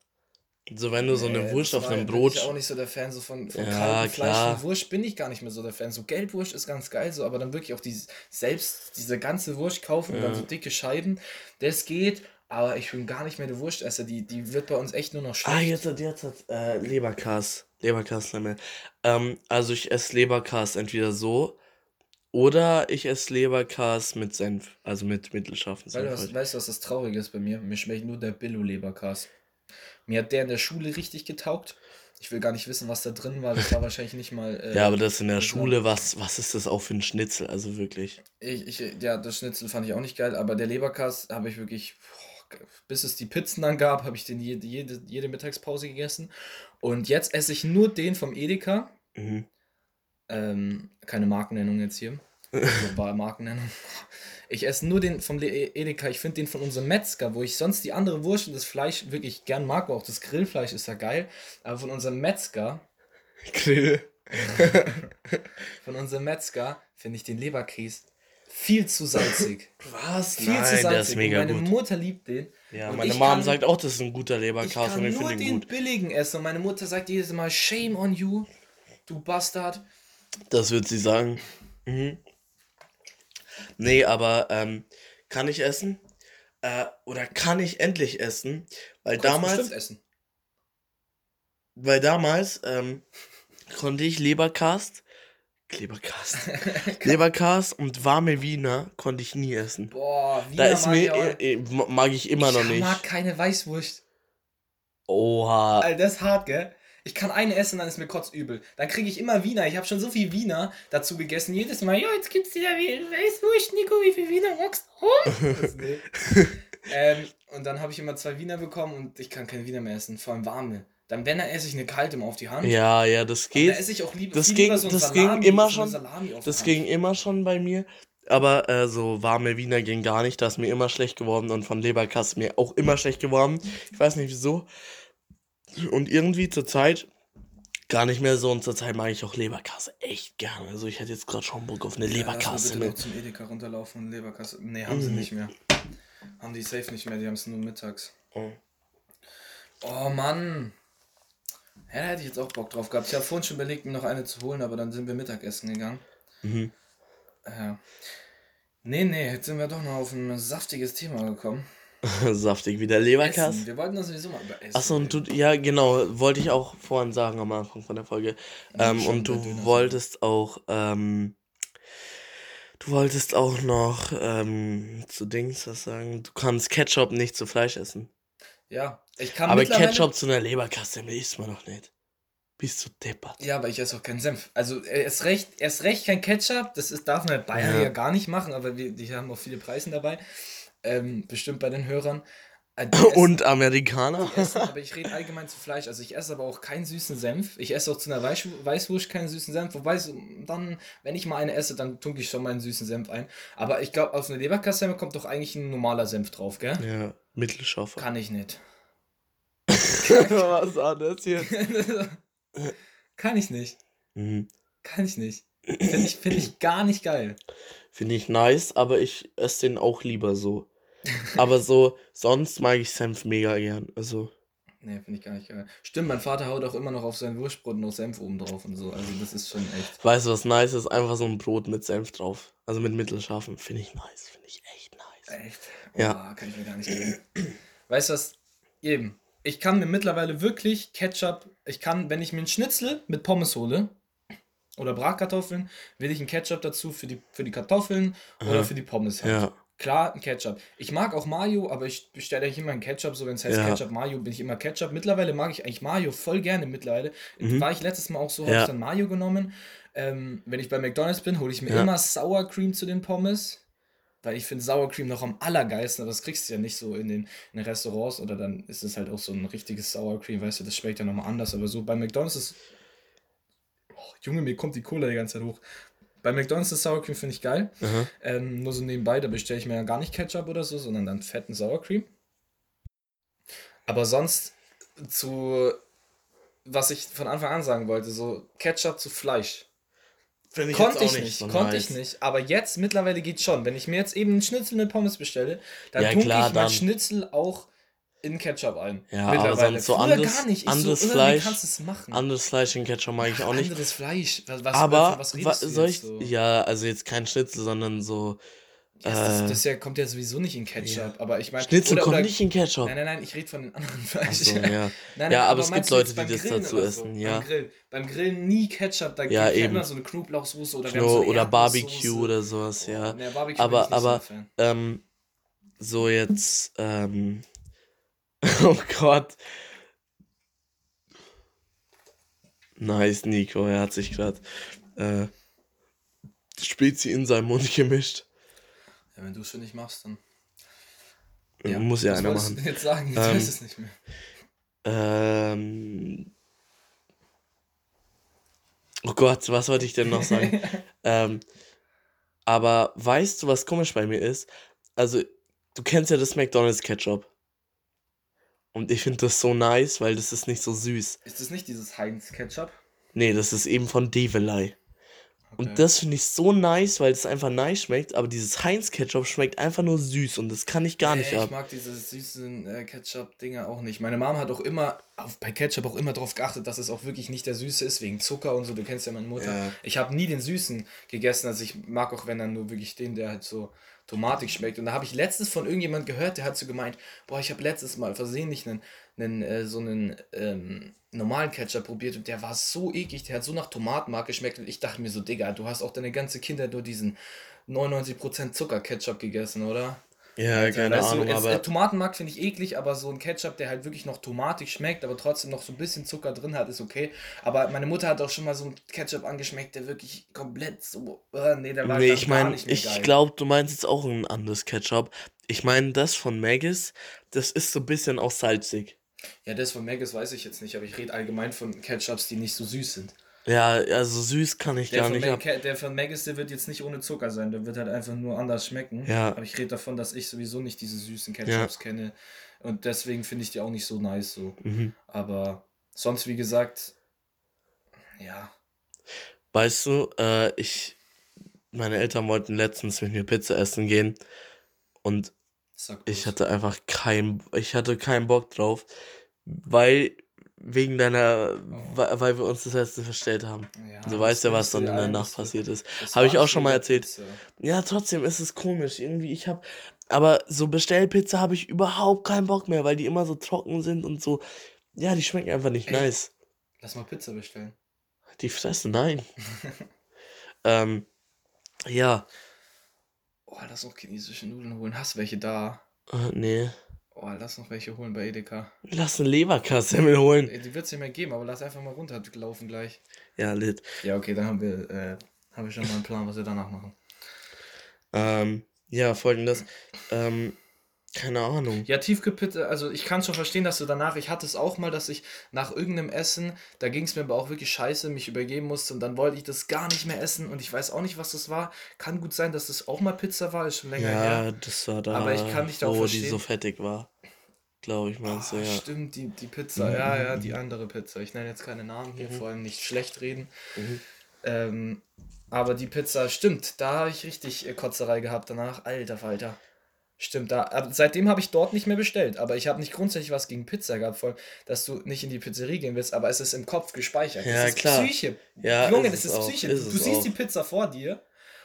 So, wenn du so eine Wurst auf einem Bin Brot. ich auch nicht so der Fan so von, von Ja, kaltem Fleisch. Von Wurst bin ich gar nicht mehr so der Fan. So Gelbwurst ist ganz geil, so, aber dann wirklich auch dieses, selbst diese ganze Wurst kaufen und dann so dicke Scheiben, das geht. Aber ich bin gar nicht mehr der Wurstesser. Die, die wird bei uns echt nur noch schlecht. Ah, jetzt hat, jetzt hat äh, Leberkas. Leberkas nicht mehr. Ähm, also ich esse Leberkas entweder so oder ich esse Leberkas mit Senf, also mit mittelscharfen du Senf. was, halt. weißt du, was das Traurige ist bei mir? Mir schmeckt nur der Billo-Leberkas. Mir hat der in der Schule richtig getaugt. Ich will gar nicht wissen, was da drin war. Das war wahrscheinlich nicht mal. Äh, Ja, aber das in der Schule, was, was ist das auch für ein Schnitzel? Also wirklich. Ich, ich, ja, das Schnitzel fand ich auch nicht geil, aber der Leberkas habe ich wirklich, boah, bis es die Pizzen dann gab, habe ich den jede, jede, jede Mittagspause gegessen. Und jetzt esse ich nur den vom Edeka. Mhm. Ähm, keine Markennennung jetzt hier. Global Markennennung. Ich esse nur den vom Edeka. Ich finde den von unserem Metzger, wo ich sonst die andere Wurst und das Fleisch wirklich gern mag. Auch das Grillfleisch ist ja geil. Aber von unserem Metzger, Grill. von unserem Metzger finde ich den Leberkäse viel zu salzig. Was? Viel Nein, zu salzig. der ist mega und meine gut. Mutter liebt den. Ja, und meine ich Mom kann- sagt auch, das ist ein guter Ich Leberkas kann und ich nur finde den billigen essen. Und meine Mutter sagt jedes Mal, shame on you, du Bastard. Das wird sie sagen. Mhm. Nee, aber ähm, kann ich essen? Äh, oder kann ich endlich essen? Weil damals, essen. weil damals ähm, konnte ich Leberkast, Leberkast, Leberkast und warme Wiener konnte ich nie essen. Boah, Da Wiener ist mag mir, ich äh, äh, mag ich immer noch ich nicht. mag keine Weißwurst. Oha. Alter, das ist hart, gell? Ich kann eine essen, dann ist mir kotzübel. Dann kriege ich immer Wiener. Ich habe schon so viel Wiener dazu gegessen. Jedes Mal, ja, jetzt gibt's wieder Weißwurst, Nico, wie viel Wiener magst du? Ähm, und dann habe ich immer zwei Wiener bekommen und ich kann keine Wiener mehr essen, vor allem warme. Dann, wenn, dann esse ich eine kalte mal auf die Hand. Ja, ja, das Und da geht. esse ich auch lieber, das ging- lieber so das ging Salami, immer so schon- Das ging immer schon bei mir. Aber äh, so warme Wiener ging gar nicht. Da ist mir immer schlecht geworden. Und von Leberkass mir auch immer schlecht geworden. Ich weiß nicht wieso. Und irgendwie zur Zeit gar nicht mehr so und zurzeit mag ich auch Leberkasse echt gerne. Also ich hätte jetzt gerade schon Bock auf eine Ja, Leberkasse. mal Ne? bitte noch zum Edeka runterlaufen und Leberkasse. Nee, haben sie Mhm. nicht mehr. Haben die safe nicht mehr, die haben es nur mittags. Oh. Oh Mann. Ja, da hätte ich jetzt auch Bock drauf gehabt. Ich habe vorhin schon überlegt, mir noch eine zu holen, aber dann sind wir Mittagessen gegangen. Mhm. Ja. Nee, nee, jetzt sind wir doch noch auf ein saftiges Thema gekommen. Saftig wie der Essen. Leberkasse. Wir wollten das sowieso mal über Essen. Achso, und du, ja, genau, wollte ich auch vorhin sagen am Anfang von der Folge. Ja, Ähm, schon und du wolltest auch, ähm, du wolltest auch noch, ähm, zu Dings was sagen. Du kannst Ketchup nicht zu Fleisch essen. Ja, ich kann Aber Ketchup zu einer Leberkasse isst man doch nicht. Bist du deppert. Ja, aber ich esse auch keinen Senf. Also erst recht, erst recht kein Ketchup. Das ist, darf man in Bayern ja. Ja. gar nicht machen, aber wir, die haben auch viele Preise dabei. Ähm, bestimmt bei den Hörern. Äh, Und Amerikaner? essen, aber ich rede allgemein zu Fleisch. Also ich esse aber auch keinen süßen Senf. Ich esse auch zu einer Weiß Weißwurst keinen süßen Senf. Wobei, dann, wenn ich mal eine esse, dann tunke ich schon mal einen süßen Senf ein. Aber ich glaube, auf eine Leberkassemme kommt doch eigentlich ein normaler Senf drauf, gell? Ja, mittelscharf. Kann ich nicht. was anderes jetzt. Kann ich nicht. Mhm. Kann ich nicht. Finde ich, find ich gar nicht geil. Finde ich nice, aber ich esse den auch lieber so. Aber so, sonst mag ich Senf mega gern. Also, Nee, finde ich gar nicht geil. Stimmt, mein Vater haut auch immer noch auf sein Wurstbrot noch Senf oben drauf und so. Also das ist schon echt. weißt du, was nice ist? Einfach so ein Brot mit Senf drauf. Also mit mittelscharfen. Finde ich nice. Finde ich echt nice. Echt? Ja. Oh, kann ich mir gar nicht geben. Weißt du was? Eben. Ich kann mir mittlerweile wirklich Ketchup, ich kann, wenn ich mir einen Schnitzel mit Pommes hole oder Bratkartoffeln, will ich einen Ketchup dazu für die, für die Kartoffeln oder Aha. für die Pommes halt. Ja. Klar, ein Ketchup. Ich mag auch Mayo, aber ich bestelle eigentlich immer einen Ketchup, so wenn es heißt Ja. Ketchup Mayo, bin ich immer Ketchup. Mittlerweile mag ich eigentlich Mayo voll gerne mittlerweile. Mhm. War ich letztes Mal auch so, habe Ja. ich dann Mayo genommen. Ähm, wenn ich bei McDonalds bin, hole ich mir Ja. immer Sour Cream zu den Pommes. Weil ich finde Sour Cream noch am allergeilsten, aber das kriegst du ja nicht so in den, in den Restaurants oder dann ist es halt auch so ein richtiges Sour Cream, weißt du, das schmeckt ja nochmal anders. Aber so bei McDonalds ist. Oh, Junge, mir kommt die Cola die ganze Zeit hoch. Bei McDonalds ist Sour Cream finde ich geil. Ähm, nur so nebenbei, da bestelle ich mir ja gar nicht Ketchup oder so, sondern dann fetten Sour Cream. Aber sonst zu, was ich von Anfang an sagen wollte, so Ketchup zu Fleisch. Finde Konnte ich nicht, konnte ich nicht. Aber jetzt mittlerweile geht schon. Wenn ich mir jetzt eben einen Schnitzel mit Pommes bestelle, dann Ja, tunke klar, ich mein dann. Schnitzel auch in Ketchup ein. Ja, aber sonst so Früher anderes- gar nicht. Ich anderes so, äh, Fleisch- kannst es machen? Anderes Fleisch in Ketchup mag ich auch nicht. Anderes Fleisch. Was, was, aber, was, wa redest du soll ich, so? ja, also jetzt kein Schnitzel, sondern so, Ja, das, äh, das ja, kommt ja sowieso nicht in Ketchup. ja. Aber ich meine. Schnitzel oder- kommt oder- nicht in Ketchup. Nein, nein, nein, ich rede von den anderen Fleisch. so, ja. Nein, nein, Ja, aber es gibt Leute, die das dazu oder essen, ja. Beim Grillen. Beim Grillen nie Ketchup, da Ja, gibt es immer so eine Knoblauchsoße oder Kno so oder. Barbecue oder sowas, Oh, ja. nee, Barbecue Aber- aber- so. Ähm, so jetzt, ähm, oh Gott. Nice, Nico, er hat sich gerade äh, Spezi in seinen Mund gemischt. Ja, wenn du es schon nicht machst, dann. Muss ja einer machen. jetzt sagen? Ich Ähm, weiß es nicht mehr. Ähm, oh Gott, was wollte ich denn noch sagen? ähm, aber weißt du, was komisch bei mir ist? Also, du kennst ja das McDonald's Ketchup. Und ich finde das so nice, weil das ist nicht so süß. Ist das nicht dieses Heinz-Ketchup? Nee, das ist eben von Develei. Okay. Und das finde ich so nice, weil es einfach nice schmeckt, aber dieses Heinz-Ketchup schmeckt einfach nur süß und das kann ich gar nicht Nee, Ich ab. mag diese süßen äh, Ketchup-Dinger auch nicht. Meine Mom hat auch immer, auf, bei Ketchup auch immer darauf geachtet, dass es auch wirklich nicht der Süße ist, wegen Zucker und so. Du kennst ja meine Mutter. Ja. Ich habe nie den Süßen gegessen, also ich mag auch, wenn dann nur wirklich den, der halt so tomatig schmeckt. Und da habe ich letztens von irgendjemand gehört, der hat so gemeint, boah, ich habe letztes Mal versehentlich einen, einen äh, so einen ähm, normalen Ketchup probiert und der war so eklig, der hat so nach Tomatenmark geschmeckt und ich dachte mir so, Digga, du hast auch deine ganze Kindheit nur diesen 99% Zucker-Ketchup gegessen, oder? Ja, keine Weißt du, Ahnung, es, aber äh, Tomatenmark finde ich eklig, aber so ein Ketchup, der halt wirklich noch tomatig schmeckt, aber trotzdem noch so ein bisschen Zucker drin hat, ist okay. Aber meine Mutter hat auch schon mal so einen Ketchup angeschmeckt, der wirklich komplett so. Äh, nee, der war Nee, ich gar meine, nicht mehr ich glaube, du meinst jetzt auch ein anderes Ketchup. Ich meine, das von Maggis, das ist so ein bisschen auch salzig. Ja, das von Maggis weiß ich jetzt nicht, aber ich rede allgemein von Ketchups, die nicht so süß sind. Ja, also süß kann ich Der gar nicht Mag ab. Der von Maggis, der wird jetzt nicht ohne Zucker sein, der wird halt einfach nur anders schmecken. Ja. Aber ich rede davon, dass ich sowieso nicht diese süßen Ketchups kenne. Und deswegen finde ich die auch nicht so nice so. Mhm. Aber sonst, wie gesagt, Ja. Weißt du, äh, ich, meine Eltern wollten letztens mit mir Pizza essen gehen und ich hatte einfach kein, ich hatte keinen Bock drauf, weil wegen deiner, oh. weil wir uns das letzte verstellt haben. Ja, du weißt ja, was dann in der Nacht passiert ist. Habe ich auch schon mal erzählt. Pizza. Ja, trotzdem ist es komisch. Irgendwie, ich habe, aber so Bestellpizza habe ich überhaupt keinen Bock mehr, weil die immer so trocken sind und so. Ja, die schmecken einfach nicht Ey, nice. Lass mal Pizza bestellen. Die fressen, nein. ähm, ja. Oh, lass noch chinesische Nudeln holen. Hast du welche da? Äh, nee. Oh, lass noch welche holen bei Edeka. Lass eine Leberkassemmel holen. Die wird es nicht mehr geben, aber lass einfach mal runterlaufen gleich. Ja, lit. Ja, okay, dann haben wir, äh, haben wir schon mal einen Plan, was wir danach machen. Ähm, ja, folgendes. Ähm, keine Ahnung. Ja, Tiefkühlpizza, also ich kann schon verstehen, dass du danach, ich hatte es auch mal, dass ich nach irgendeinem Essen, da ging es mir aber auch wirklich scheiße, mich übergeben musste und dann wollte ich das gar nicht mehr essen und ich weiß auch nicht, was das war. Kann gut sein, dass das auch mal Pizza war, ist schon länger ja, her. Ja, das war da, aber ich kann da auch verstehen. die so fettig war. Glaube ich, meinst oh, du, ja. Stimmt, die, die Pizza, mhm. ja, ja, die andere Pizza. Ich nenne jetzt keine Namen hier, mhm. vor allem nicht schlecht reden. Mhm. Ähm, aber die Pizza, stimmt, da habe ich richtig äh, Kotzerei gehabt danach. Alter Falter. Stimmt, da, seitdem habe ich dort nicht mehr bestellt. Aber ich habe nicht grundsätzlich was gegen Pizza gehabt, voll, dass du nicht in die Pizzerie gehen willst, aber es ist im Kopf gespeichert. Ja, das ist klar. Psyche. Ja, Junge, das ist, ist Psyche. Ist du siehst auch. die Pizza vor dir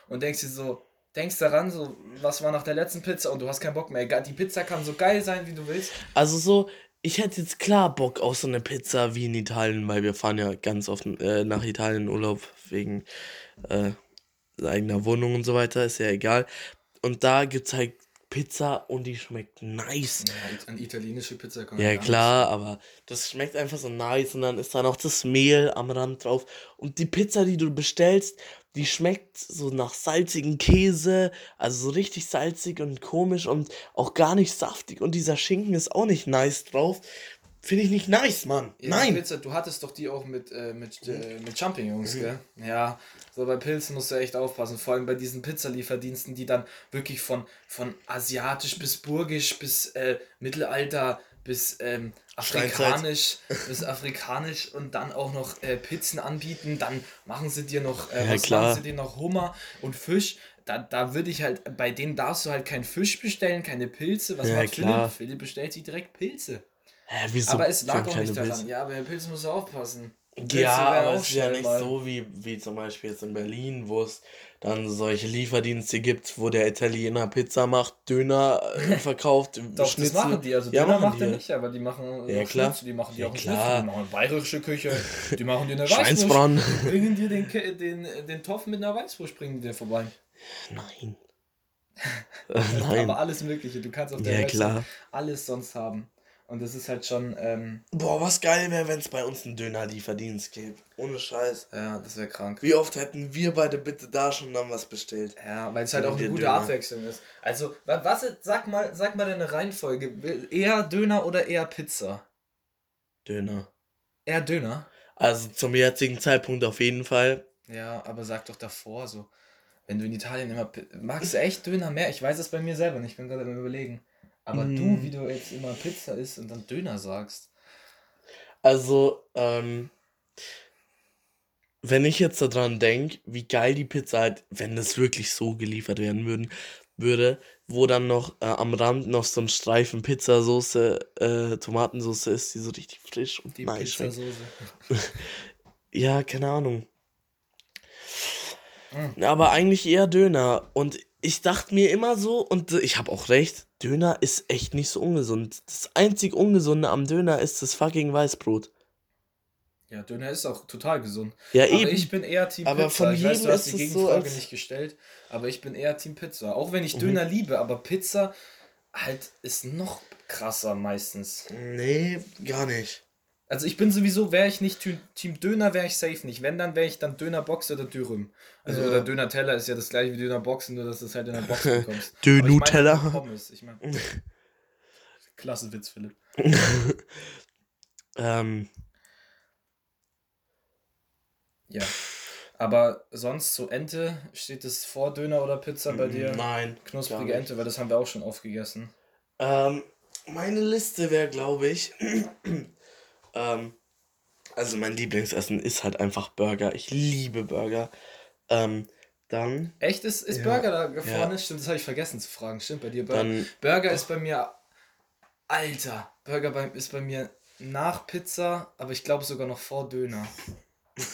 und denkst dir so, denkst daran, so, was war nach der letzten Pizza und du hast keinen Bock mehr. Die Pizza kann so geil sein, wie du willst. Also so, ich hätte jetzt klar Bock auf so eine Pizza wie in Italien, weil wir fahren ja ganz oft äh, nach Italien in Urlaub wegen äh, eigener Wohnung und so weiter, ist ja egal. Und da gibt es halt Pizza und die schmeckt nice. Ja, eine italienische Pizza kann Ja, klar, aber das schmeckt einfach so nice und dann ist da noch das Mehl am Rand drauf. Und die Pizza, die du bestellst, die schmeckt so nach salzigen Käse, also so richtig salzig und komisch und auch gar nicht saftig. Und dieser Schinken ist auch nicht nice drauf. Finde ich nicht nice, Mann. Ja, Nein. Pizza, du hattest doch die auch mit, äh, mit, äh, mit Champignons, mhm. gell? Ja, so bei Pilzen musst du echt aufpassen. Vor allem bei diesen Pizzalieferdiensten, die dann wirklich von, von asiatisch bis burgisch bis äh, Mittelalter bis ähm, afrikanisch bis afrikanisch und dann auch noch äh, Pizzen anbieten. Dann machen sie dir noch, äh, ja, was klar. machen sie dir noch Hummer und Fisch. Da, da würde ich halt, bei denen darfst du halt keinen Fisch bestellen, keine Pilze. Was ja, macht klar. Philipp? Philipp bestellt sich direkt Pilze. Hä, wieso? Aber es lag auch nicht daran. Pilze? Ja, bei Pilzen musst du aufpassen. Ja, aber es ist ja nicht mal. so wie, wie zum Beispiel jetzt in Berlin, wo es dann solche Lieferdienste gibt, wo der Italiener Pizza macht, Döner äh, verkauft, Doch, Schnitzel. das machen die. Also ja, Döner macht er nicht, aber die machen ja, klar. Schnitzel, die machen die ja, auch klar. Die machen bayerische Küche, die machen dir eine Schweinsbraten. Bringen dir den, den, den Topf mit einer Weißwurst, bringen dir vorbei. Nein. Nein. Aber alles Mögliche. Du kannst auf der ja, klar. alles sonst haben. Und das ist halt schon. Ähm, Boah, was geil wäre, wenn es bei uns einen Döner-Lieferdienst gäbe. Ohne Scheiß. Ja, das wäre krank. Wie oft hätten wir beide bitte da schon dann was bestellt? Ja, weil es halt auch eine gute Döner. Abwechslung ist. Also, was, sag mal, sag mal deine Reihenfolge. Eher Döner oder eher Pizza? Döner. Eher Döner? Also zum jetzigen Zeitpunkt auf jeden Fall. Ja, aber sag doch davor so. Wenn du in Italien immer. Magst du echt Döner mehr? Ich weiß es bei mir selber nicht. Ich bin gerade am Überlegen. Aber mm. du, wie du jetzt immer Pizza isst und dann Döner sagst. Also, ähm, wenn ich jetzt daran denke, wie geil die Pizza halt, wenn das wirklich so geliefert werden würden, würde, wo dann noch äh, am Rand noch so ein Streifen Pizzasoße, äh, Tomatensoße ist, die so richtig frisch und die nice Pizzasoße. ja, keine Ahnung. Mm. Aber eigentlich eher Döner. Und ich dachte mir immer so, und ich habe auch recht, Döner ist echt nicht so ungesund. Das einzig Ungesunde am Döner ist das fucking Weißbrot. Ja, Döner ist auch total gesund. Ja, aber eben. ich bin eher Team aber Pizza. Von ich weiß, du hast die Gegenfrage so nicht gestellt, aber ich bin eher Team Pizza. Auch wenn ich mhm. Döner liebe, aber Pizza halt ist noch krasser meistens. Nee, gar nicht. Also ich bin sowieso, wäre ich nicht Team Döner, wäre ich safe nicht. Wenn, dann wäre ich dann Dönerbox oder Dürüm. Also ja. oder Döner-Teller ist ja das gleiche wie Dönerboxen, nur dass du es halt in der Box bekommst. Dönuteller. Pommes, ich mein, Klasse Witz, Philipp. ähm. Ja. Aber sonst so Ente, steht es vor Döner oder Pizza bei dir? Nein. Knusprige Ente, weil das haben wir auch schon aufgegessen. Ähm, meine Liste wäre, glaube ich, ähm, Also mein Lieblingsessen ist halt einfach Burger. Ich liebe Burger. Ähm, dann. Echt? Ist, ist Ja, Burger da ja. vorne? Stimmt, das habe ich vergessen zu fragen. Stimmt, bei dir Burger. Dann. Burger ist bei mir. Alter, Burger bei, ist bei mir nach Pizza, aber ich glaube sogar noch vor Döner.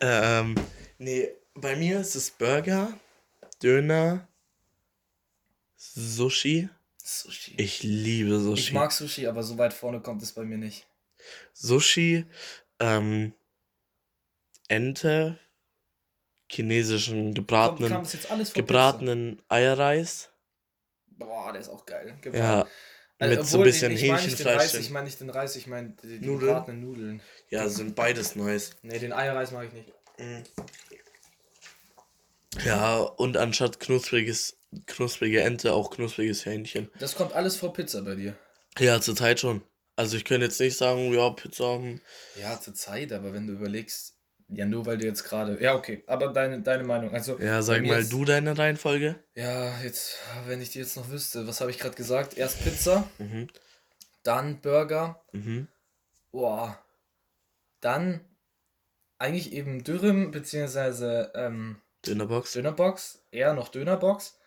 Ähm, nee, bei mir ist es Burger, Döner, Sushi. Sushi. Ich liebe Sushi. Ich mag Sushi, aber so weit vorne kommt es bei mir nicht. Sushi, ähm, Ente, chinesischen gebratenen, das jetzt alles vor gebratenen Eierreis. Boah, der ist auch geil. Ja, Also, mit so ein bisschen den Hähnchenfleisch. ich meine nicht den Reis, ich meine die, die Nudeln? gebratenen Nudeln. Ja, sind beides nice. Nee, den Eierreis mag ich nicht. Mhm. Ja, und anstatt knuspriges, knusprige Ente auch knuspriges Hähnchen. Das kommt alles vor Pizza bei dir. Ja, zurzeit schon. Also ich könnte jetzt nicht sagen, ja, Pizza. Ja, zur Zeit, aber wenn du überlegst, ja, nur weil du jetzt gerade. Ja, okay, aber deine, deine Meinung. Also, Ja, sag mal ist- du deine Reihenfolge. Ja, jetzt, wenn ich die jetzt noch wüsste, was habe ich gerade gesagt? Erst Pizza, Mhm. dann Burger, Mhm. boah, dann eigentlich eben Dürüm, beziehungsweise ähm, Dönerbox. Dönerbox, eher noch Dönerbox,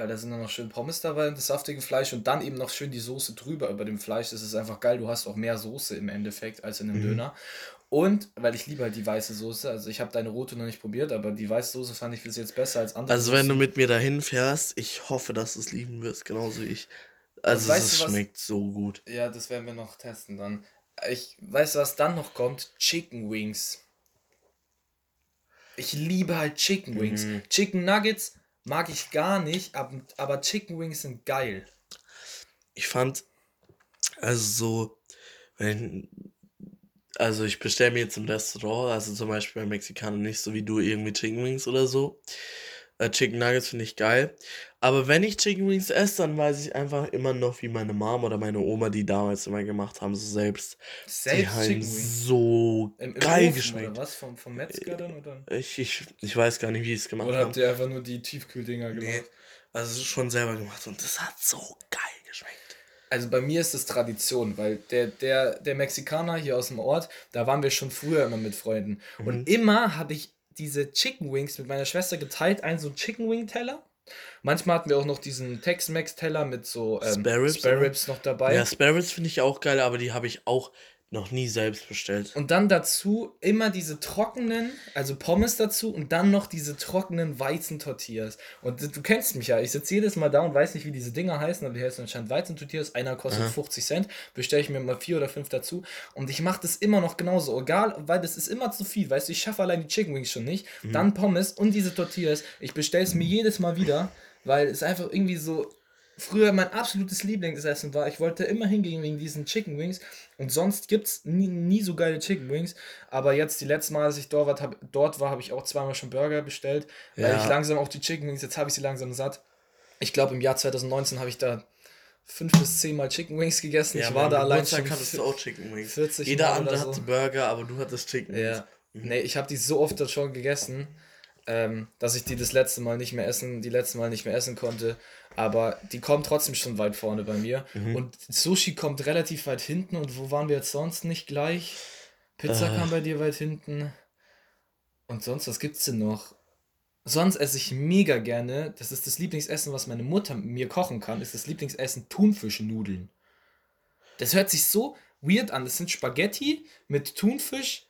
weil da sind dann noch schön Pommes dabei und das saftige Fleisch und dann eben noch schön die Soße drüber über dem Fleisch. Das ist einfach geil, du hast auch mehr Soße im Endeffekt als in einem Mhm. Döner. Und, weil ich liebe halt die weiße Soße, also ich habe deine rote noch nicht probiert, aber die weiße Soße fand ich bis jetzt besser als andere Also wenn du mit mir dahin fährst, ich hoffe, dass du es lieben wirst, genauso wie ich. Also es du, was- schmeckt so gut. Ja, das werden wir noch testen dann. Ich weiß, was dann noch kommt. Chicken Wings. Ich liebe halt Chicken Wings. Mhm. Chicken Nuggets mag ich gar nicht, ab- aber Chicken Wings sind geil. Ich fand, also so, wenn, also ich bestelle mir jetzt im Restaurant, also zum Beispiel bei Mexikaner nicht so wie du irgendwie Chicken Wings oder so. Äh, Chicken Nuggets finde ich geil. Aber wenn ich Chicken Wings esse, dann weiß ich einfach immer noch, wie meine Mom oder meine Oma die damals immer gemacht haben, so selbst. die Selbst haben Chicken Wings. so Im, im geil Ofen geschmeckt. Oder was? Vom, vom Metzger dann? Oder, Ich, ich, ich weiß gar nicht, wie ich es gemacht oder habe. habt ihr einfach nur die Tiefkühldinger gemacht? Nee, also schon selber gemacht und das hat so geil geschmeckt. Also bei mir ist es Tradition, weil der, der, der Mexikaner hier aus dem Ort, da waren wir schon früher immer mit Freunden. Mhm. Und immer habe ich diese Chicken Wings mit meiner Schwester geteilt, einen so einen Chicken Wing Teller. Manchmal hatten wir auch noch diesen Tex-Mex Teller mit so ähm, Spare oder? Ribs noch dabei. Ja, Spare Ribs finde ich auch geil, aber die habe ich auch noch nie selbst bestellt. Und dann dazu immer diese trockenen, also Pommes dazu und dann noch diese trockenen Weizentortillas. Und du kennst mich ja, ich sitze jedes Mal da und weiß nicht, wie diese Dinger heißen, aber die heißen anscheinend Weizentortillas. Einer kostet 50 Cent, bestelle ich mir mal vier oder fünf dazu. Und ich mache das immer noch genauso, egal, weil das ist immer zu viel, weißt du, ich schaffe allein die Chicken Wings schon nicht. Dann Pommes und diese Tortillas. Ich bestelle es mir jedes Mal wieder, weil es einfach irgendwie so früher mein absolutes Lieblingsessen war. Ich wollte immer hingehen wegen diesen Chicken Wings und sonst gibt es nie, nie so geile Chicken Wings. Aber jetzt die letzten Mal, als ich dort war, hab, dort war, habe ich auch zweimal schon Burger bestellt, weil Ja. ich langsam auf die Chicken Wings, jetzt habe ich sie langsam satt. Ich glaube, im Jahr 2019 habe ich da fünf bis zehn Mal Chicken Wings gegessen. ich war da allein schon hattest du auch Chicken Wings. 40 Jeder Mal andere so. hatte Burger, aber du hattest Chicken Wings. Ja. Nee, ich habe die so oft schon gegessen, ähm, dass ich die das letzte Mal nicht mehr essen, die letzte Mal nicht mehr essen konnte. Aber die kommen trotzdem schon weit vorne bei mir. Mhm. Und Sushi kommt relativ weit hinten. Und wo waren wir jetzt sonst nicht gleich? Pizza Äh. kam bei dir weit hinten. Und sonst, was gibt's denn noch? Sonst esse ich mega gerne, das ist das Lieblingsessen, was meine Mutter mir kochen kann, ist das Lieblingsessen Thunfischnudeln. Das hört sich so weird an. Das sind Spaghetti mit Thunfisch,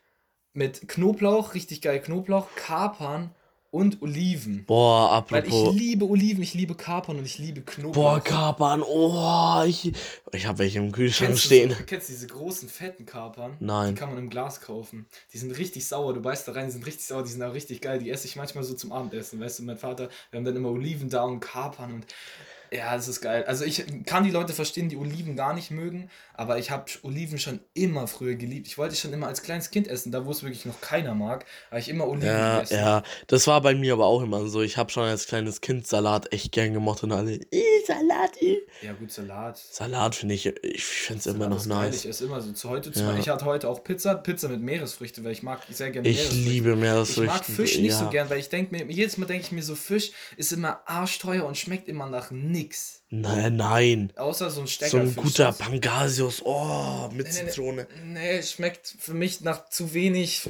mit Knoblauch, richtig geil Knoblauch, Kapern und Oliven. Boah, Weil ich apropos. liebe Oliven, ich liebe Kapern und ich liebe Knoblauch. Boah, Kapern. Oh, ich, ich habe welche im Kühlschrank Kennst du, stehen. so, kennst du diese großen, fetten Kapern? Nein. Die kann man im Glas kaufen. Die sind richtig sauer. Du beißt da rein, die sind richtig sauer, die sind auch richtig geil. Die esse ich manchmal so zum Abendessen. Weißt du, mein Vater, wir haben dann immer Oliven da und Kapern und ja, das ist geil. Also ich kann die Leute verstehen, die Oliven gar nicht mögen, aber ich habe Oliven schon immer früher geliebt. Ich wollte schon immer als kleines Kind essen, da wo es wirklich noch keiner mag, habe ich immer Oliven Ja, gegessen. ja, das war bei mir aber auch immer so. Ich habe schon als kleines Kind Salat echt gern gemocht und alle, "Ih, Salat, ih." Ja, gut, Salat. Salat finde ich, ich finde es immer noch nice. Ich esse immer so zu heute. Zu, Ja. Ich hatte heute auch Pizza, Pizza mit Meeresfrüchte, weil ich mag sehr gerne Ich Meeresfrüchte. liebe Ich Meeresfrüchte. mag Fisch nicht so ja. gern, weil ich denke mir, jedes Mal denke ich mir so, Fisch ist immer arschteuer und schmeckt immer nach nichts. nix. Nein, nein. Außer so ein Stecker. So ein guter Pangasius, oh, mit Nee, nee, nee. Zitrone. Nee, schmeckt für mich nach zu wenig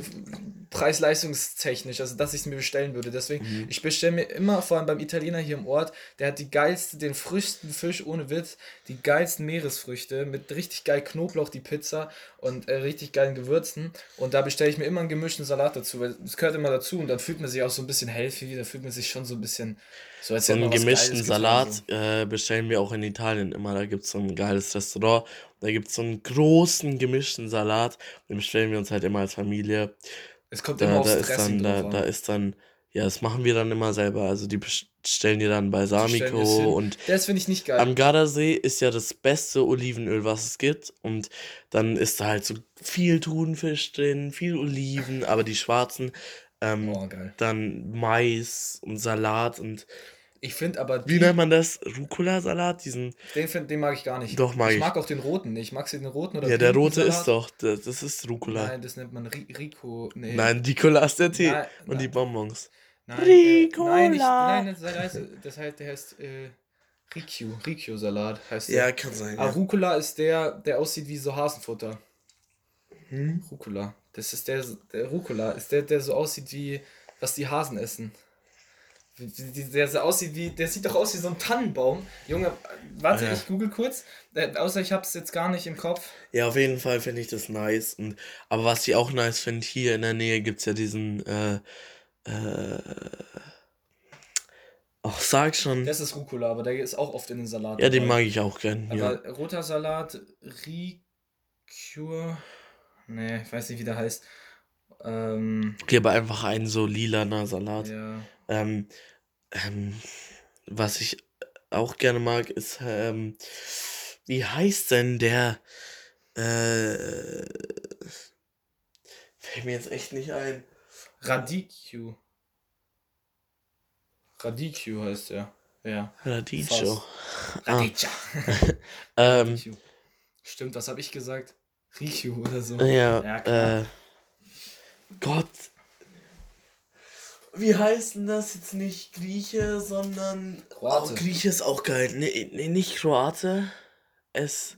preis-leistungstechnisch, also dass ich es mir bestellen würde. Deswegen, Mhm. ich bestelle mir immer, vor allem beim Italiener hier im Ort, der hat die geilste, den frischsten Fisch ohne Witz, die geilsten Meeresfrüchte mit richtig geil Knoblauch, die Pizza und äh, richtig geilen Gewürzen. Und da bestelle ich mir immer einen gemischten Salat dazu, weil es gehört immer dazu und dann fühlt man sich auch so ein bisschen healthy, da fühlt man sich schon so ein bisschen so So einen gemischten Salat äh, bestellen wir auch in Italien immer. Da gibt es so ein geiles Restaurant. Da gibt es so einen großen gemischten Salat. Den bestellen wir uns halt immer als Familie. Es kommt immer Da, aufs da ist dann, da, da ist dann, ja, das machen wir dann immer selber. Also die bestellen die dann bei stellen wir es hin. Samico und Das finde ich nicht geil. am Gardasee ist ja das beste Olivenöl, was es gibt. Und dann ist da halt so viel Thunfisch drin, viel Oliven, aber die schwarzen, ähm, Oh, dann Mais und Salat und Ich finde aber wie die- nennt man das? Rucola-Salat? Diesen. Den, find, den mag ich gar nicht. Doch, mag ich. ich. mag auch den roten nicht. Magst du den roten oder Ja, der rote ist doch, das, das ist Rucola. Nein, das nennt man Ri Rico. Nee. Nein, die Cola ist der Tee Nein, und die nein. Bonbons. Nein, äh, Ricola. nein, ich, nein das, heißt, das heißt, der heißt äh, Rikyu. Rikyu-Salat heißt der. kann sein. Ah, Rucola ist der, der aussieht wie so Hasenfutter. Hm? Rucola. Das ist der, der Rucola ist der, der so aussieht wie, was die Hasen essen. Der so aussieht wie, der sieht doch aus wie so ein Tannenbaum. Junge, warte, Ja. ich google kurz. Äh, außer ich hab's jetzt gar nicht im Kopf. Ja, auf jeden Fall finde ich das nice. Und, aber was ich auch nice finde, hier in der Nähe gibt es ja diesen, äh, äh, ach, sag schon. Das ist Rucola, aber der ist auch oft in den Salat. Ja, den dabei. mag ich auch gern. Ja. Aber roter Salat, Ricure. Nee, ich weiß nicht, wie der heißt. Ähm, Okay, aber einfach ein so lilaner Salat. ja. Ähm, ähm, was ich auch gerne mag, ist, ähm, wie heißt denn der, äh, fällt mir jetzt echt nicht ein. Radicchio. Radicchio heißt der. Ja. Radicchio. Ah, Radicchio. ähm, Radicchio. Stimmt, was habe ich gesagt? Richu oder so. ja, Ja, äh, Gott. Wie heißt denn das jetzt nicht Grieche, sondern. Kroate. Oh, Grieche ist auch geil. Nee, nee, nicht Kroate. Es.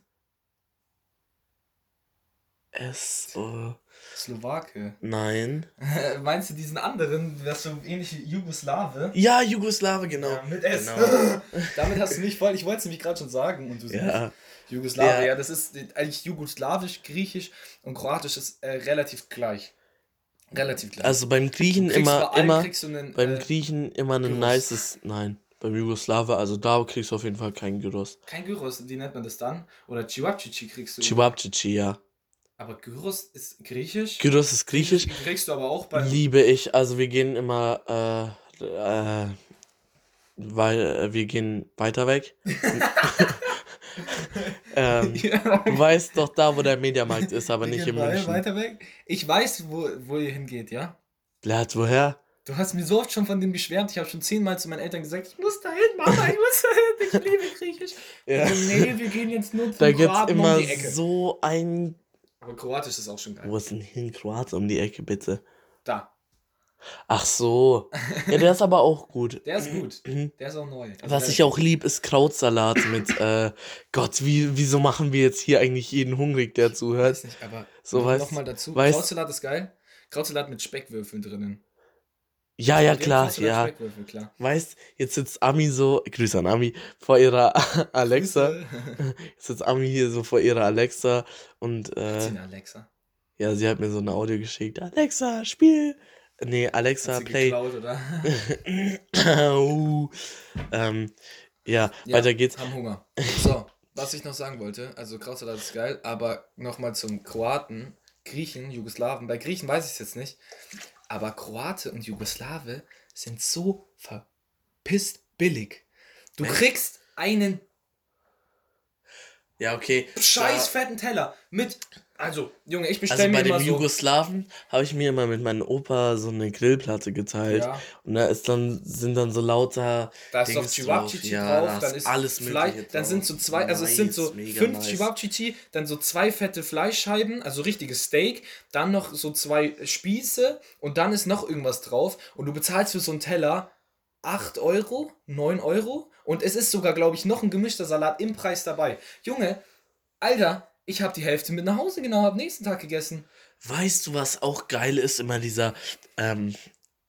Es. Oh, Slowake. nein. Meinst du diesen anderen, das so ähnliche Jugoslawe? Ja, Jugoslawe, genau. Ja, mit S. Genau. Damit hast du nicht voll, ich wollte es nämlich gerade schon sagen und du sagst Ja. Jugoslawe, Ja. ja. das ist eigentlich Jugoslawisch, Griechisch und Kroatisch ist äh, relativ gleich. Relativ gleich. Also beim Griechen immer, bei immer, einen, beim äh, Griechen immer ein nices, nein, beim Jugoslawe, also da kriegst du auf jeden Fall keinen Gyros. kein Gyros, wie nennt man das dann? Oder Chihuahua kriegst du. Chibabchichi, ja. Aber Gyros ist griechisch. Gyros ist griechisch, Kriegst du aber auch beim. liebe ich, also wir gehen immer, äh, äh, weil, äh, wir gehen weiter weg. ähm, Ja. du weißt doch da, wo der Mediamarkt ist, aber nicht in wei- München. Weiter weg. Ich weiß, wo, wo ihr hingeht, ja? Blatt, woher? Du hast mir so oft schon von dem geschwärmt. Ich habe schon zehnmal zu meinen Eltern gesagt, ich muss dahin, Mama, ich muss dahin. Ich liebe Griechisch. Ja. Also, nee, wir gehen jetzt nur zum Da gibt's Kroaten immer um so ein, Aber Kroatisch ist auch schon geil. wo ist denn hier ein Kroat um die Ecke, bitte? Da. Ach so. Ja, der ist aber auch gut. Der ist gut. Mhm. Der ist auch neu. Also Was ich auch lieb, ist Krautsalat mit, äh, Gott, wie, wieso machen wir jetzt hier eigentlich jeden hungrig, der zuhört? weiß nicht, aber So, weißt- noch mal dazu. weißt- Krautsalat ist geil. Krautsalat mit Speckwürfeln drinnen. Ja, ja, klar, ja. Speckwürfel, klar. Weißt, jetzt sitzt Ami so, Grüße an Ami, vor ihrer Alexa. Grüße. Jetzt sitzt Ami hier so vor ihrer Alexa und, Hat äh, sie eine Alexa. ja, sie hat mir so ein Audio geschickt. Alexa, Spiel. Nee, Alexa, play. geklaut, oder? uh, ähm, ja, Ja, weiter geht's. Haben Hunger. So, was ich noch sagen wollte, also Krautsalat ist geil, aber nochmal zum Kroaten, Griechen, Jugoslawen. Bei Griechen weiß ich es jetzt nicht, aber Kroate und Jugoslawe sind so verpisst billig. Du Echt? kriegst einen Ja, okay. scheiß da- fetten Teller mit, also Junge, ich Also bestelle bei mir dem immer so. Jugoslawen habe ich mir immer mit meinem Opa so eine Grillplatte geteilt. Ja, Und da ist dann, sind dann so lauter. da ist noch Dings Chihuahua-Chichi Ja, drauf, da dann ist alles Fleisch, dann sind so zwei, also es sind so Nice, fünf nice. Chihuahua-Chichi, dann so zwei fette Fleischscheiben, also richtiges Steak, dann noch so zwei Spieße und dann ist noch irgendwas drauf und du bezahlst für so einen Teller 8 Euro, 9 Euro. Und es ist sogar, glaube ich, noch ein gemischter Salat im Preis dabei. Junge, Alter, ich habe die Hälfte mit nach Hause genommen, habe nächsten Tag gegessen. Weißt du, was auch geil ist? Immer dieser, ähm,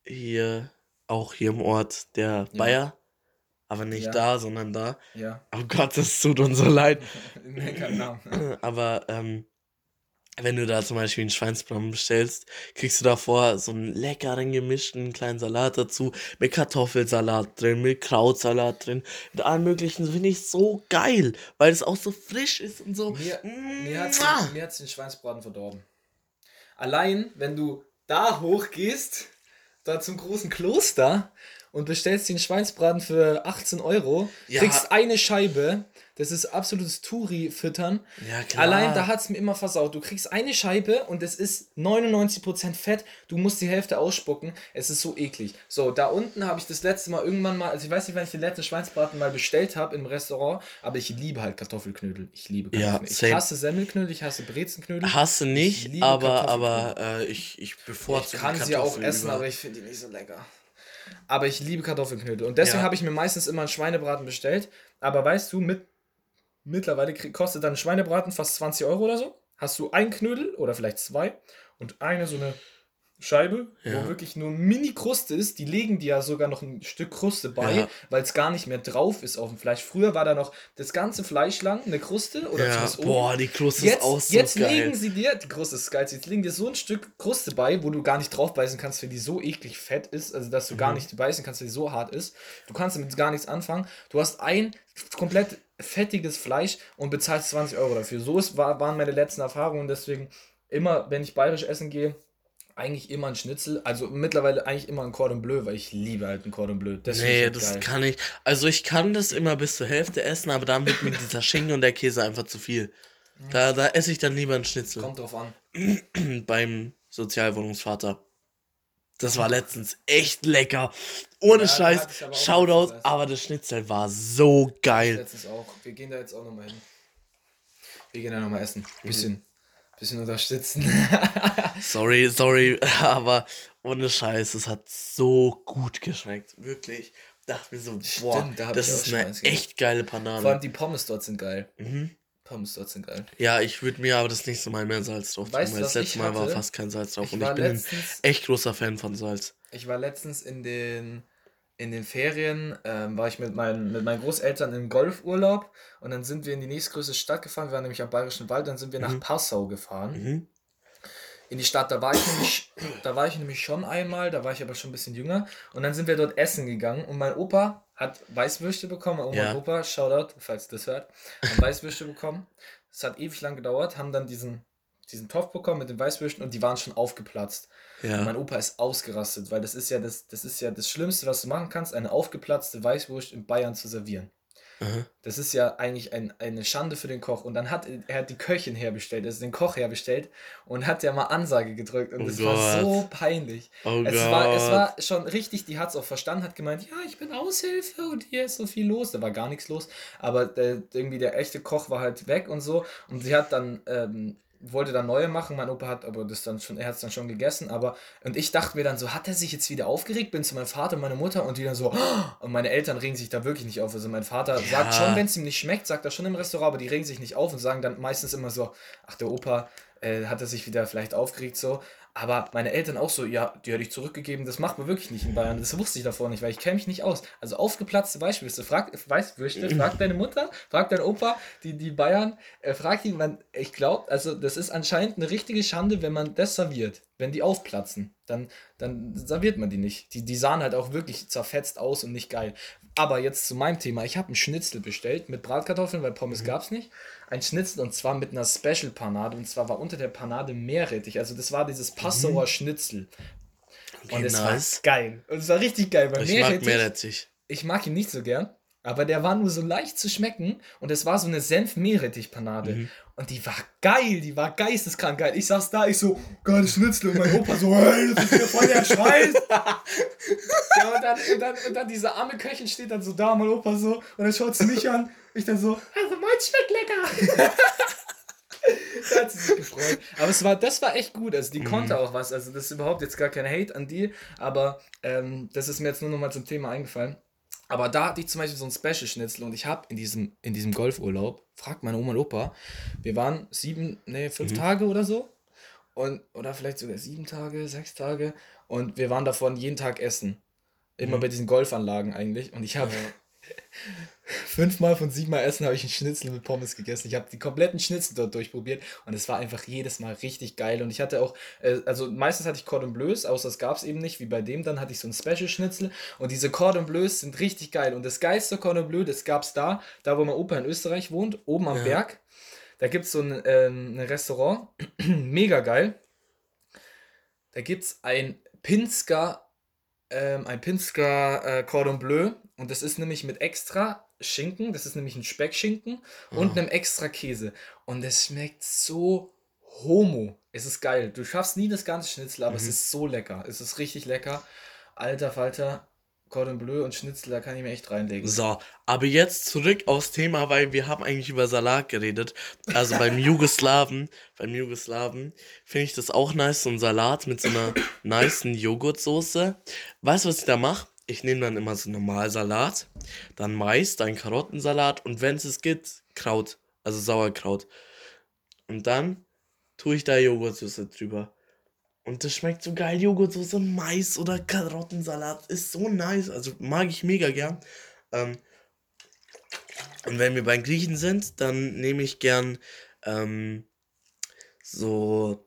hier, auch hier im Ort, der Ja. Bayer. Aber nicht Ja. da, sondern da. Ja, Oh Gott, das tut uns so leid. nenn keinen Namen. Aber ähm, wenn du da zum Beispiel einen Schweinsbraten bestellst, kriegst du davor so einen leckeren gemischten kleinen Salat dazu, mit Kartoffelsalat drin, mit Krautsalat drin, mit allem möglichen. Finde ich so geil, weil es auch so frisch ist und so. Mir, mir hat hat's den Schweinsbraten verdorben. Allein, wenn du da hochgehst, da zum großen Kloster und bestellst den Schweinsbraten für 18 Euro, Ja. kriegst eine Scheibe. Das ist absolutes Touri-Füttern. Ja, klar. Allein da hat es mir immer versaut. Du kriegst eine Scheibe und es ist 99% Fett. Du musst die Hälfte ausspucken. Es ist so eklig. So, da unten habe ich das letzte Mal irgendwann mal, also ich weiß nicht, wann ich den letzten Schweinsbraten mal bestellt habe im Restaurant, aber ich liebe halt Kartoffelknödel. Ich liebe Ja, Kartoffelknödel. ich same. hasse Semmelknödel, ich hasse Brezenknödel. Hasse Ich nicht, liebe aber, aber äh, ich, ich ich bevorzuge kann sie auch essen, über- aber ich finde die nicht so lecker. Aber ich liebe Kartoffelknödel. Und deswegen Ja. habe ich mir meistens immer einen Schweinebraten bestellt. Aber weißt du, mit, mittlerweile kostet dann ein Schweinebraten fast 20 Euro oder so. Hast du einen Knödel oder vielleicht zwei und eine so eine Scheibe, Ja. wo wirklich nur Mini-Kruste ist. Die legen dir ja sogar noch ein Stück Kruste bei, Ja. weil es gar nicht mehr drauf ist auf dem Fleisch. Früher war da noch das ganze Fleisch lang, eine Kruste oder ja, oben. boah, die Kruste Jetzt, ist auch so jetzt geil. legen sie dir, die Kruste ist geil, jetzt legen dir so ein Stück Kruste bei, wo du gar nicht drauf beißen kannst, weil die so eklig fett ist, also dass du gar Mhm. nicht beißen kannst, weil die so hart ist. Du kannst damit gar nichts anfangen. Du hast ein komplett fettiges Fleisch und bezahlst 20 Euro dafür. So ist, war, waren meine letzten Erfahrungen, deswegen immer, wenn ich bayerisch essen gehe, eigentlich immer ein Schnitzel, also mittlerweile eigentlich immer ein Cordon Bleu, weil ich liebe halt ein Cordon Bleu. Das Nee, das geil. kann ich. Also ich kann das immer bis zur Hälfte essen, aber dann wird mir dieser Schinken und der Käse einfach zu viel. Da, da esse ich dann lieber einen Schnitzel. Kommt drauf an. Beim Sozialwohnungsvater. Das war letztens echt lecker. Ohne Ja, Scheiß. aber Shoutout, aber das Schnitzel war so geil. Letztens auch. Wir gehen da jetzt auch nochmal hin. Wir gehen da nochmal essen. Bisschen, bisschen unterstützen. Sorry, sorry, aber ohne Scheiß, es hat so gut geschmeckt. Wirklich. Dachte mir so, boah, Stimmt, da das ist eine echt geile Vor allem die Pommes dort sind geil. Mhm. Pommes dort sind geil. Ja, ich würde mir aber das nächste Mal mehr Salz drauf tun, Weißt weil das letzte Mal war fast kein Salz drauf. Ich und ich bin ein letztens, echt großer Fan von Salz. ich war letztens in den, in den Ferien, ähm, war ich mit meinen, mit meinen Großeltern im Golfurlaub und dann sind wir in die nächstgrößte Stadt gefahren. Wir waren nämlich am Bayerischen Wald, dann sind wir nach Mhm. Passau gefahren. Mhm. in die Stadt. Da war ich nämlich, da war ich nämlich schon einmal, da war ich aber schon ein bisschen jünger. Und dann sind wir dort essen gegangen und mein Opa hat Weißwürste bekommen. Oma Ja. und Opa, Shoutout, falls ihr das hört, haben Weißwürste bekommen. Es hat ewig lang gedauert, haben dann diesen, diesen Topf bekommen mit den Weißwürsten und die waren schon aufgeplatzt. Und Ja. mein Opa ist ausgerastet, weil das ist ja das, das ist ja das Schlimmste, was du machen kannst, eine aufgeplatzte Weißwurst in Bayern zu servieren. Aha. Das ist ja eigentlich ein, eine Schande für den Koch. Und dann hat er hat die Köchin herbestellt, also den Koch herbestellt und hat ja mal Ansage gedrückt. Und Oh es war Gott. so peinlich. Oh Es Gott. war, es war schon richtig, die hat es auch verstanden, hat gemeint, ja, ich bin Aushilfe und hier ist so viel los. Da war gar nichts los. Aber der, irgendwie der echte Koch war halt weg und so. Und sie hat dann, ähm, wollte dann neue machen. Mein Opa hat aber das dann schon, er hat es dann schon gegessen. Aber, und ich dachte mir dann so, hat er sich jetzt wieder aufgeregt? Bin zu meinem Vater und meiner Mutter und die dann so, und meine Eltern regen sich da wirklich nicht auf. Also mein Vater Ja. sagt schon, wenn es ihm nicht schmeckt, sagt er schon im Restaurant, aber die regen sich nicht auf und sagen dann meistens immer so, ach, der Opa, äh, hat er sich wieder vielleicht aufgeregt so. Aber meine Eltern auch so, ja, die hätte ich zurückgegeben, das macht man wirklich nicht in Bayern. Das wusste ich davor nicht, weil ich kenne mich nicht aus. Also aufgeplatzte Weißwürste, frag, Weißwürste, frag deine Mutter, frag dein Opa, die, die Bayern, äh, frag ihn, man, ich glaube, also das ist anscheinend eine richtige Schande, wenn man das serviert. Wenn die aufplatzen, dann, dann serviert man die nicht. Die, die sahen halt auch wirklich zerfetzt aus und nicht geil. Aber jetzt zu meinem Thema. Ich habe einen Schnitzel bestellt mit Bratkartoffeln, weil Pommes Mhm. gab es nicht. Ein Schnitzel und zwar mit einer Special-Panade. Und zwar war unter der Panade Meerrettich. Also das war dieses Passauer Schnitzel. Mhm. Okay, Und es nice. war geil. Und es war richtig geil. Weil Ich mag Meerrettich, ich mag ihn nicht so gern. Aber der war nur so leicht zu schmecken und es war so eine Senf-Meerrettich-Panade. Mhm. Und die war geil, die war geisteskrank geil. Ich saß da, ich so, geile Schnitzel und mein Opa so, hey, das ist hier voll der Scheiß. ja, und dann, und, dann, und dann diese arme Köchin steht dann so da, mein Opa so, und dann schaut sie mich an. Ich dann so, also meins schmeckt lecker. da hat sie sich gefreut. Aber es war, das war echt gut. Also die mhm. konnte auch was. Also das ist überhaupt jetzt gar kein Hate an die. Aber ähm, das ist mir jetzt nur noch mal zum Thema eingefallen. Aber da hatte ich zum Beispiel so ein Special-Schnitzel und ich habe in diesem, in diesem Golfurlaub, fragt meine Oma und Opa, wir waren sieben, nee, fünf mhm. Tage oder so. Und, oder vielleicht sogar sieben Tage, sechs Tage. Und wir waren davon jeden Tag essen. Immer mhm. bei diesen Golfanlagen eigentlich. Und ich habe ja. Fünfmal von siebenmal Essen habe ich einen Schnitzel mit Pommes gegessen. Ich habe die kompletten Schnitzel dort durchprobiert und es war einfach jedes Mal richtig geil. Und ich hatte auch, äh, also meistens hatte ich Cordon Bleus, außer es gab es eben nicht, wie bei dem. Dann hatte ich so ein Special-Schnitzel und diese Cordon Bleus sind richtig geil. Und das geilste Cordon Bleu, das gab es da, da wo mein Opa in Österreich wohnt, oben am ja. Berg. Da gibt es so ein, ähm, ein Restaurant, mega geil. Da gibt es ein Pinsker, ähm, ein Pinsker äh, Cordon Bleu und das ist nämlich mit extra Schinken, das ist nämlich ein Speckschinken oh. und einem extra Käse. Und es schmeckt so homo. Es ist geil. Du schaffst nie das ganze Schnitzel, aber mhm. es ist so lecker. Es ist richtig lecker. Alter Falter, Cordon Bleu und Schnitzel, da kann ich mir echt reinlegen. So, aber jetzt zurück aufs Thema, weil wir haben eigentlich über Salat geredet. Also beim Jugoslawen, beim Jugoslawen finde ich das auch nice, so ein Salat mit so einer niceen Joghurtsoße. Weißt du, was ich da mache? Ich nehme dann immer so Normalsalat, dann Mais, dann Karottensalat und wenn es gibt, Kraut, also Sauerkraut. Und dann tue ich da Joghurtsoße drüber. Und das schmeckt so geil, Joghurtsoße, Mais oder Karottensalat ist so nice, also mag ich mega gern. Ähm, und wenn wir beim Griechen sind, dann nehme ich gern ähm, so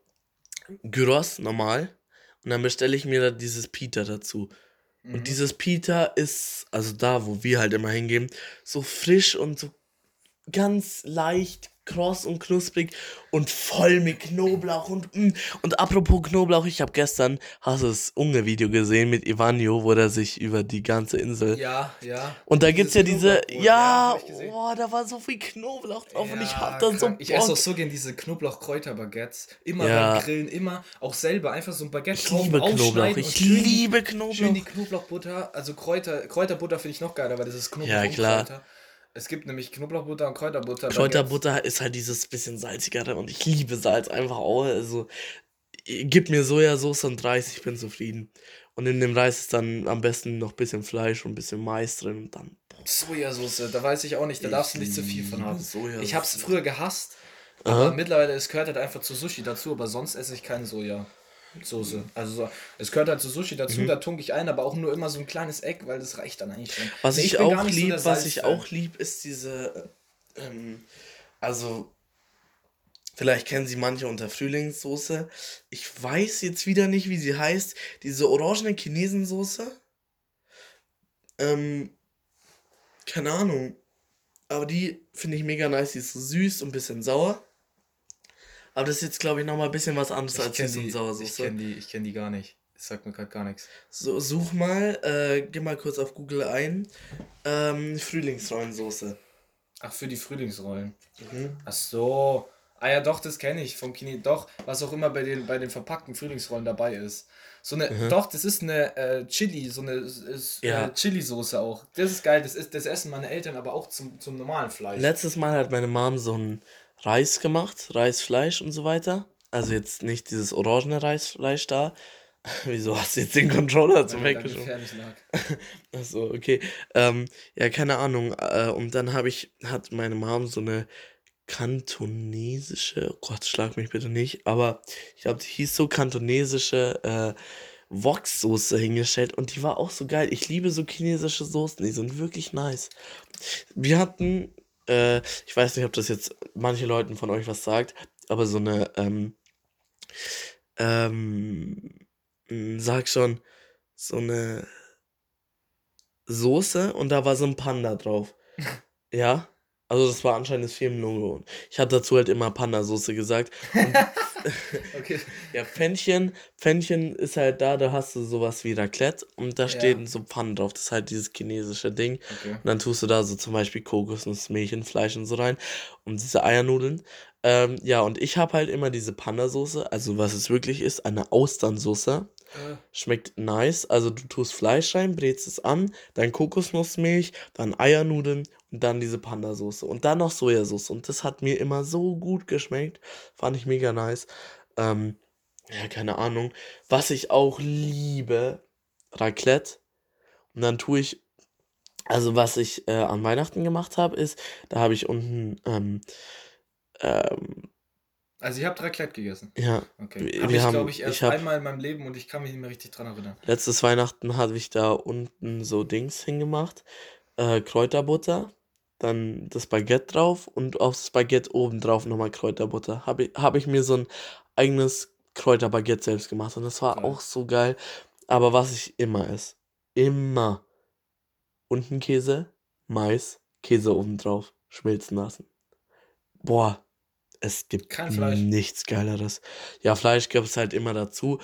Gyros normal und dann bestelle ich mir da dieses Pita dazu. Und mhm. dieses Peter ist, also da, wo wir halt immer hingehen, so frisch und so ganz leicht kross und knusprig und voll mit Knoblauch und mm. und apropos Knoblauch, ich habe gestern hast du das Unge Video gesehen mit Ivanio, wo er sich über die ganze Insel Ja, ja. Und da gibt's ja diese ja, boah, da war so viel Knoblauch drauf ja, und ich hab dann so Ich esse auch so gern diese Knoblauch-Kräuter-Baguettes, immer ja. beim Grillen, immer auch selber einfach so ein Baguette ich liebe Knoblauch, ich liebe Knoblauch. Schön die Knoblauchbutter, also Kräuter Kräuterbutter finde ich noch geiler, weil das ist Knoblauch Ja, klar. Kräuter. Es gibt nämlich Knoblauchbutter und Kräuterbutter. Kräuterbutter ist halt dieses bisschen salzigere und ich liebe Salz einfach auch. Also gib mir Sojasauce und Reis, ich bin zufrieden. Und in dem Reis ist dann am besten noch ein bisschen Fleisch und ein bisschen Mais drin und dann. Sojasauce, da weiß ich auch nicht, da darfst du nicht zu viel von haben. Sojasauce. Ich hab's früher gehasst, aber Aha. mittlerweile, es gehört halt einfach zu Sushi dazu, aber sonst esse ich kein Soja. Soße. Also es gehört halt zu Sushi dazu, mhm. da tunke ich ein, aber auch nur immer so ein kleines Eck, weil das reicht dann eigentlich schon. Was nee, ich, ich auch lieb, so was ich auch lieb, ist diese, ähm, also vielleicht kennen sie manche unter Frühlingssoße. Ich weiß jetzt wieder nicht, wie sie heißt. Diese orangene Chinesensoße. Ähm, keine Ahnung. Aber die finde ich mega nice. Die ist so süß und ein bisschen sauer. Aber das ist jetzt, glaube ich, nochmal ein bisschen was anderes ich als Süß- und Sauersoße. Ich kenne die, kenn die gar nicht. Das sagt mir gerade gar nichts. So, such mal, äh, geh mal kurz auf Google ein. Ähm, Frühlingsrollensoße. Ach, für die Frühlingsrollen. Mhm. Ach so. Ah ja, doch, das kenne ich vom Kini. Doch, was auch immer bei den, bei den verpackten Frühlingsrollen dabei ist. So eine, mhm. doch, das ist eine äh, Chili, so eine äh, ja. Chili-Soße auch. Das ist geil, das, ist, das essen meine Eltern aber auch zum, zum normalen Fleisch. Letztes Mal hat meine Mom so ein Reis gemacht, Reisfleisch und so weiter. Also jetzt nicht dieses orangene Reisfleisch da. Wieso hast du jetzt den Controller zum weggeschoben? Achso, okay. Ähm, ja, keine Ahnung. Äh, und dann habe ich, hat meine Mom so eine kantonesische, oh Gott, schlag mich bitte nicht, aber ich glaube, die hieß so kantonesische äh, Wok-Soße hingestellt und die war auch so geil. Ich liebe so chinesische Soßen, die sind wirklich nice. Wir hatten äh, ich weiß nicht, ob das jetzt manche Leuten von euch was sagt, aber so eine, ähm, ähm, sag schon, so eine Soße und da war so ein Panda drauf. ja? Also das war anscheinend das Firmenlogo. Ich habe dazu halt immer Panda-Soße gesagt. okay. Ja, Pfännchen, Pfännchen ist halt da, da hast du sowas wie Raclette und da ja. steht so Pfannen drauf. Das ist halt dieses chinesische Ding. Okay. Und dann tust du da so zum Beispiel Kokosnuss, Mädchenfleisch und so rein. Und diese Eiernudeln. Ähm, ja, und ich habe halt immer diese Panda-Soße, also was es wirklich ist, eine Austernsoße. Äh. Schmeckt nice. Also du tust Fleisch rein, brätst es an, dann Kokosnussmilch, dann Eiernudeln und dann diese Panda-Soße. Und dann noch Sojasauce. Und das hat mir immer so gut geschmeckt. Fand ich mega nice. Ähm, ja, keine Ahnung. Was ich auch liebe, Raclette. Und dann tue ich, also was ich äh, an Weihnachten gemacht habe, ist, da habe ich unten, ähm, ähm, Also ihr habt Raclette gegessen? ja, Okay. wir, Habe wir ich, haben, glaube ich, erst ich habe einmal in meinem Leben und ich kann mich nicht mehr richtig dran erinnern. letztes Weihnachten habe ich da unten so Dings hingemacht, äh, Kräuterbutter, dann das Baguette drauf und aufs Baguette oben drauf nochmal Kräuterbutter. Habe ich, habe ich mir so ein eigenes Kräuterbaguette selbst gemacht und das war Geil. auch so geil. Aber was ich immer esse, immer unten Käse, Mais, Käse oben drauf, schmilzen lassen. Boah, es gibt Kein Fleisch. nichts Geileres. Ja, Fleisch gibt es halt immer dazu.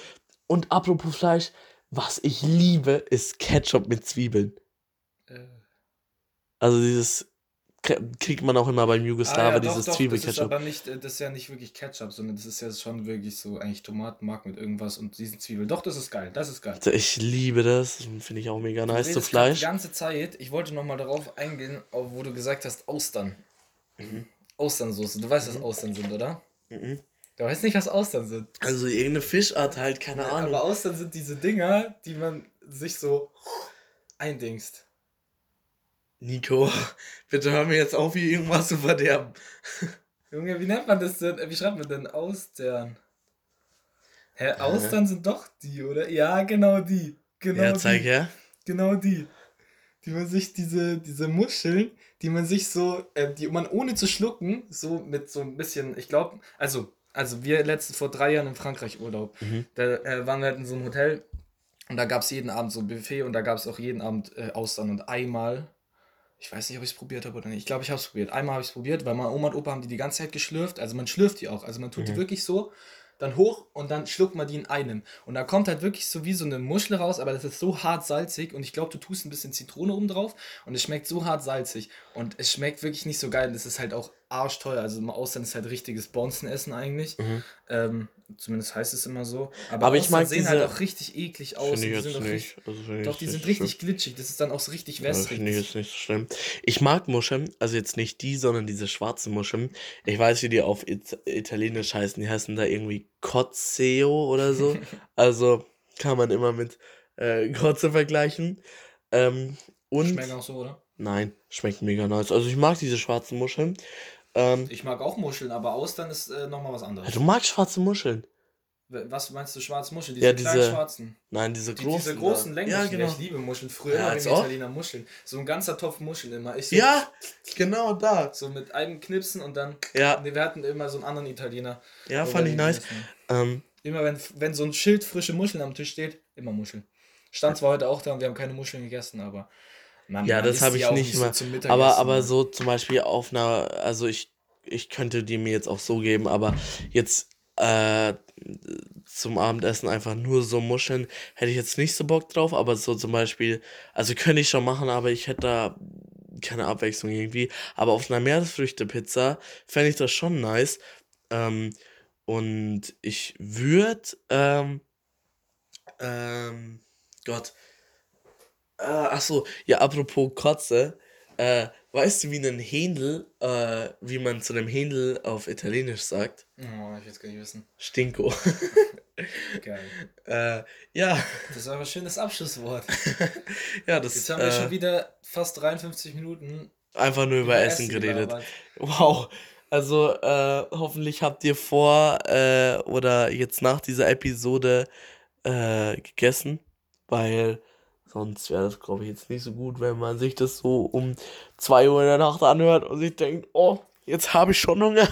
Und apropos Fleisch, was ich liebe, ist Ketchup mit Zwiebeln. Äh. Also dieses kriegt man auch immer beim Ah, Jugoslawer, ja, dieses doch, das ist Zwiebelketchup. aber nicht, äh, das ist ja nicht wirklich Ketchup, sondern das ist ja schon wirklich so eigentlich Tomatenmark mit irgendwas und diesen Zwiebeln. Doch, das ist geil, das ist geil. Ich liebe das, finde ich auch mega nice. Grad Fleisch. Die ganze Zeit, ich wollte nochmal darauf eingehen, wo du gesagt hast, Austern. Mhm. Austernsoße. Du weißt, was Austern sind, oder? Mhm. Du weißt nicht, was Austern sind. Also irgendeine Fischart halt, keine Ahnung. Aber Austern sind diese Dinger, die man sich so eindingst. Nico, bitte hör mir jetzt auf, hier irgendwas zu verderben. Junge, wie nennt man das denn? Wie schreibt man denn Austern? Hä, Austern sind doch die, oder? Ja, genau die. Genau ja, zeig die. her. Genau die. Die man sich, diese, diese Muscheln, die man sich so, äh, die man ohne zu schlucken, so mit so ein bisschen, ich glaube, also, also wir letzten vor drei Jahren in Frankreich Urlaub, Mhm. da äh, waren wir halt in so einem Hotel und da gab es jeden Abend so ein Buffet und da gab es auch jeden Abend äh, Austern und einmal, ich weiß nicht, ob ich es probiert habe oder nicht, ich glaube, ich habe es probiert. Einmal habe ich es probiert, weil meine Oma und Opa haben die die ganze Zeit geschlürft, also man schlürft die auch, also man tut die Mhm. wirklich so, dann hoch und dann schluckt man die in einem. Und da kommt halt wirklich so wie so eine Muschel raus, aber das ist so hart salzig und ich glaube, du tust ein bisschen Zitrone oben drauf und es schmeckt so hart salzig und es schmeckt wirklich nicht so geil. Das ist halt auch arschteuer. Also im Ausland ist halt richtiges Bonzenessen eigentlich. Mhm. Ähm, zumindest heißt es immer so. Aber, Aber ich mag sehen halt diese- auch richtig eklig aus. Die jetzt sind auch nicht. richtig, Also doch, die sind richtig schlimm. glitschig. Das ist dann auch so richtig Ja, wässrig. finde ich jetzt nicht so schlimm. Ich mag Muscheln, also jetzt nicht die, sondern diese schwarzen Muscheln. Ich weiß, wie die auf It Italienisch heißen. Die heißen da irgendwie Cozzeo oder so. also kann man immer mit äh, Kotze vergleichen. Ähm, und Schmecken auch so, oder? nein, schmeckt mega nice. Also ich mag diese schwarzen Muscheln. Ähm, Ich mag auch Muscheln, aber Austern ist äh, nochmal was ja, anderes. du magst schwarze Muscheln. Was meinst du, schwarze Muscheln? Diese Ja, kleinen diese schwarzen. Nein, diese Die, großen. diese großen länglichen. Ja, Ja, genau. Ich liebe Muscheln. Früher Ja, immer als wegen. Italiener Muscheln. So ein ganzer Topf Muscheln immer. Ich so, Ja, genau da. So mit einem Knipsen und dann. Ja, Nee, wir hatten immer so einen anderen Italiener. ja, fand ich nice. Ähm, Immer wenn, wenn so ein Schild frische Muscheln am Tisch steht, immer Muscheln. Stand zwar heute auch da und wir haben keine Muscheln gegessen, aber. Man, Ja, man das habe ich nicht so immer. zum Aber, Mittagessen, aber ne? so zum Beispiel auf einer, also ich, ich könnte die mir jetzt auch so geben, aber jetzt äh, zum Abendessen einfach nur so Muscheln, hätte ich jetzt nicht so Bock drauf, aber so zum Beispiel, also könnte ich schon machen, aber ich hätte da keine Abwechslung irgendwie. Aber auf einer Meeresfrüchte-Pizza fände ich das schon nice. Ähm, und ich würde, ähm, ähm, Gott, äh, ach so, ja, apropos Kotze, äh, weißt du, wie ein Händel, äh, wie man zu einem Händel auf Italienisch sagt? Oh, ich will es gar nicht wissen. Stinko. Geil. äh, ja, Das ist aber ein schönes Abschlusswort. ja, das Jetzt haben wir schon äh, wieder fast 53 Minuten einfach nur über, Essen, geredet. gelabert. Wow. Also, äh, hoffentlich habt ihr vor äh, oder jetzt nach dieser Episode gegessen, weil sonst wäre das, glaube ich, jetzt nicht so gut, wenn man sich das so um 2 Uhr in der Nacht anhört und sich denkt, oh, jetzt habe ich schon Hunger.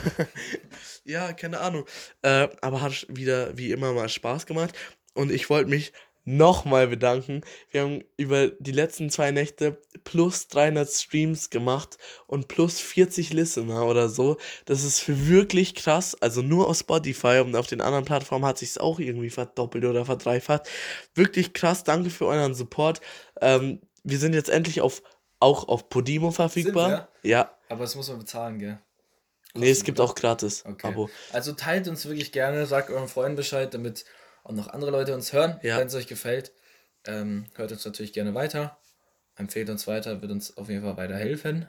ja, keine Ahnung. Äh, aber hat wieder wie immer mal Spaß gemacht und ich wollte mich nochmal bedanken. Wir haben über die letzten zwei Nächte plus 300 Streams gemacht und plus 40 Listener oder so. Das ist wirklich krass. Also nur auf Spotify und auf den anderen Plattformen hat sich es auch irgendwie verdoppelt oder verdreifacht. Wirklich krass. Danke für euren Support. Ähm, wir sind jetzt endlich auf auch auf Podimo verfügbar. Ja. Aber das muss man bezahlen, gell? Nee, es gibt auch gratis Okay. Abo. Also teilt uns wirklich gerne, sagt euren Freunden Bescheid, damit und noch andere Leute uns hören, Ja. wenn es euch gefällt. Ähm, hört uns natürlich gerne weiter. Empfehlt uns weiter, wird uns auf jeden Fall weiterhelfen.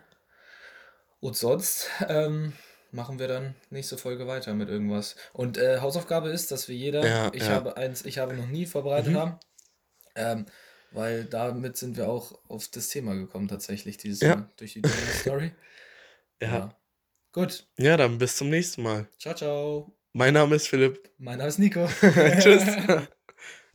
Und sonst ähm, machen wir dann nächste Folge weiter mit irgendwas. Und äh, Hausaufgabe ist, dass wir jeder, Ja, ich ja. habe eins, ich habe noch nie vorbereitet Mhm. haben. Ähm, weil damit sind wir auch auf das Thema gekommen, tatsächlich, dieses Ja. Durch die Story. Ja. Gut. ja, dann bis zum nächsten Mal. Ciao, ciao. Mein Name ist Philipp. Mein Name ist Nico. Tschüss.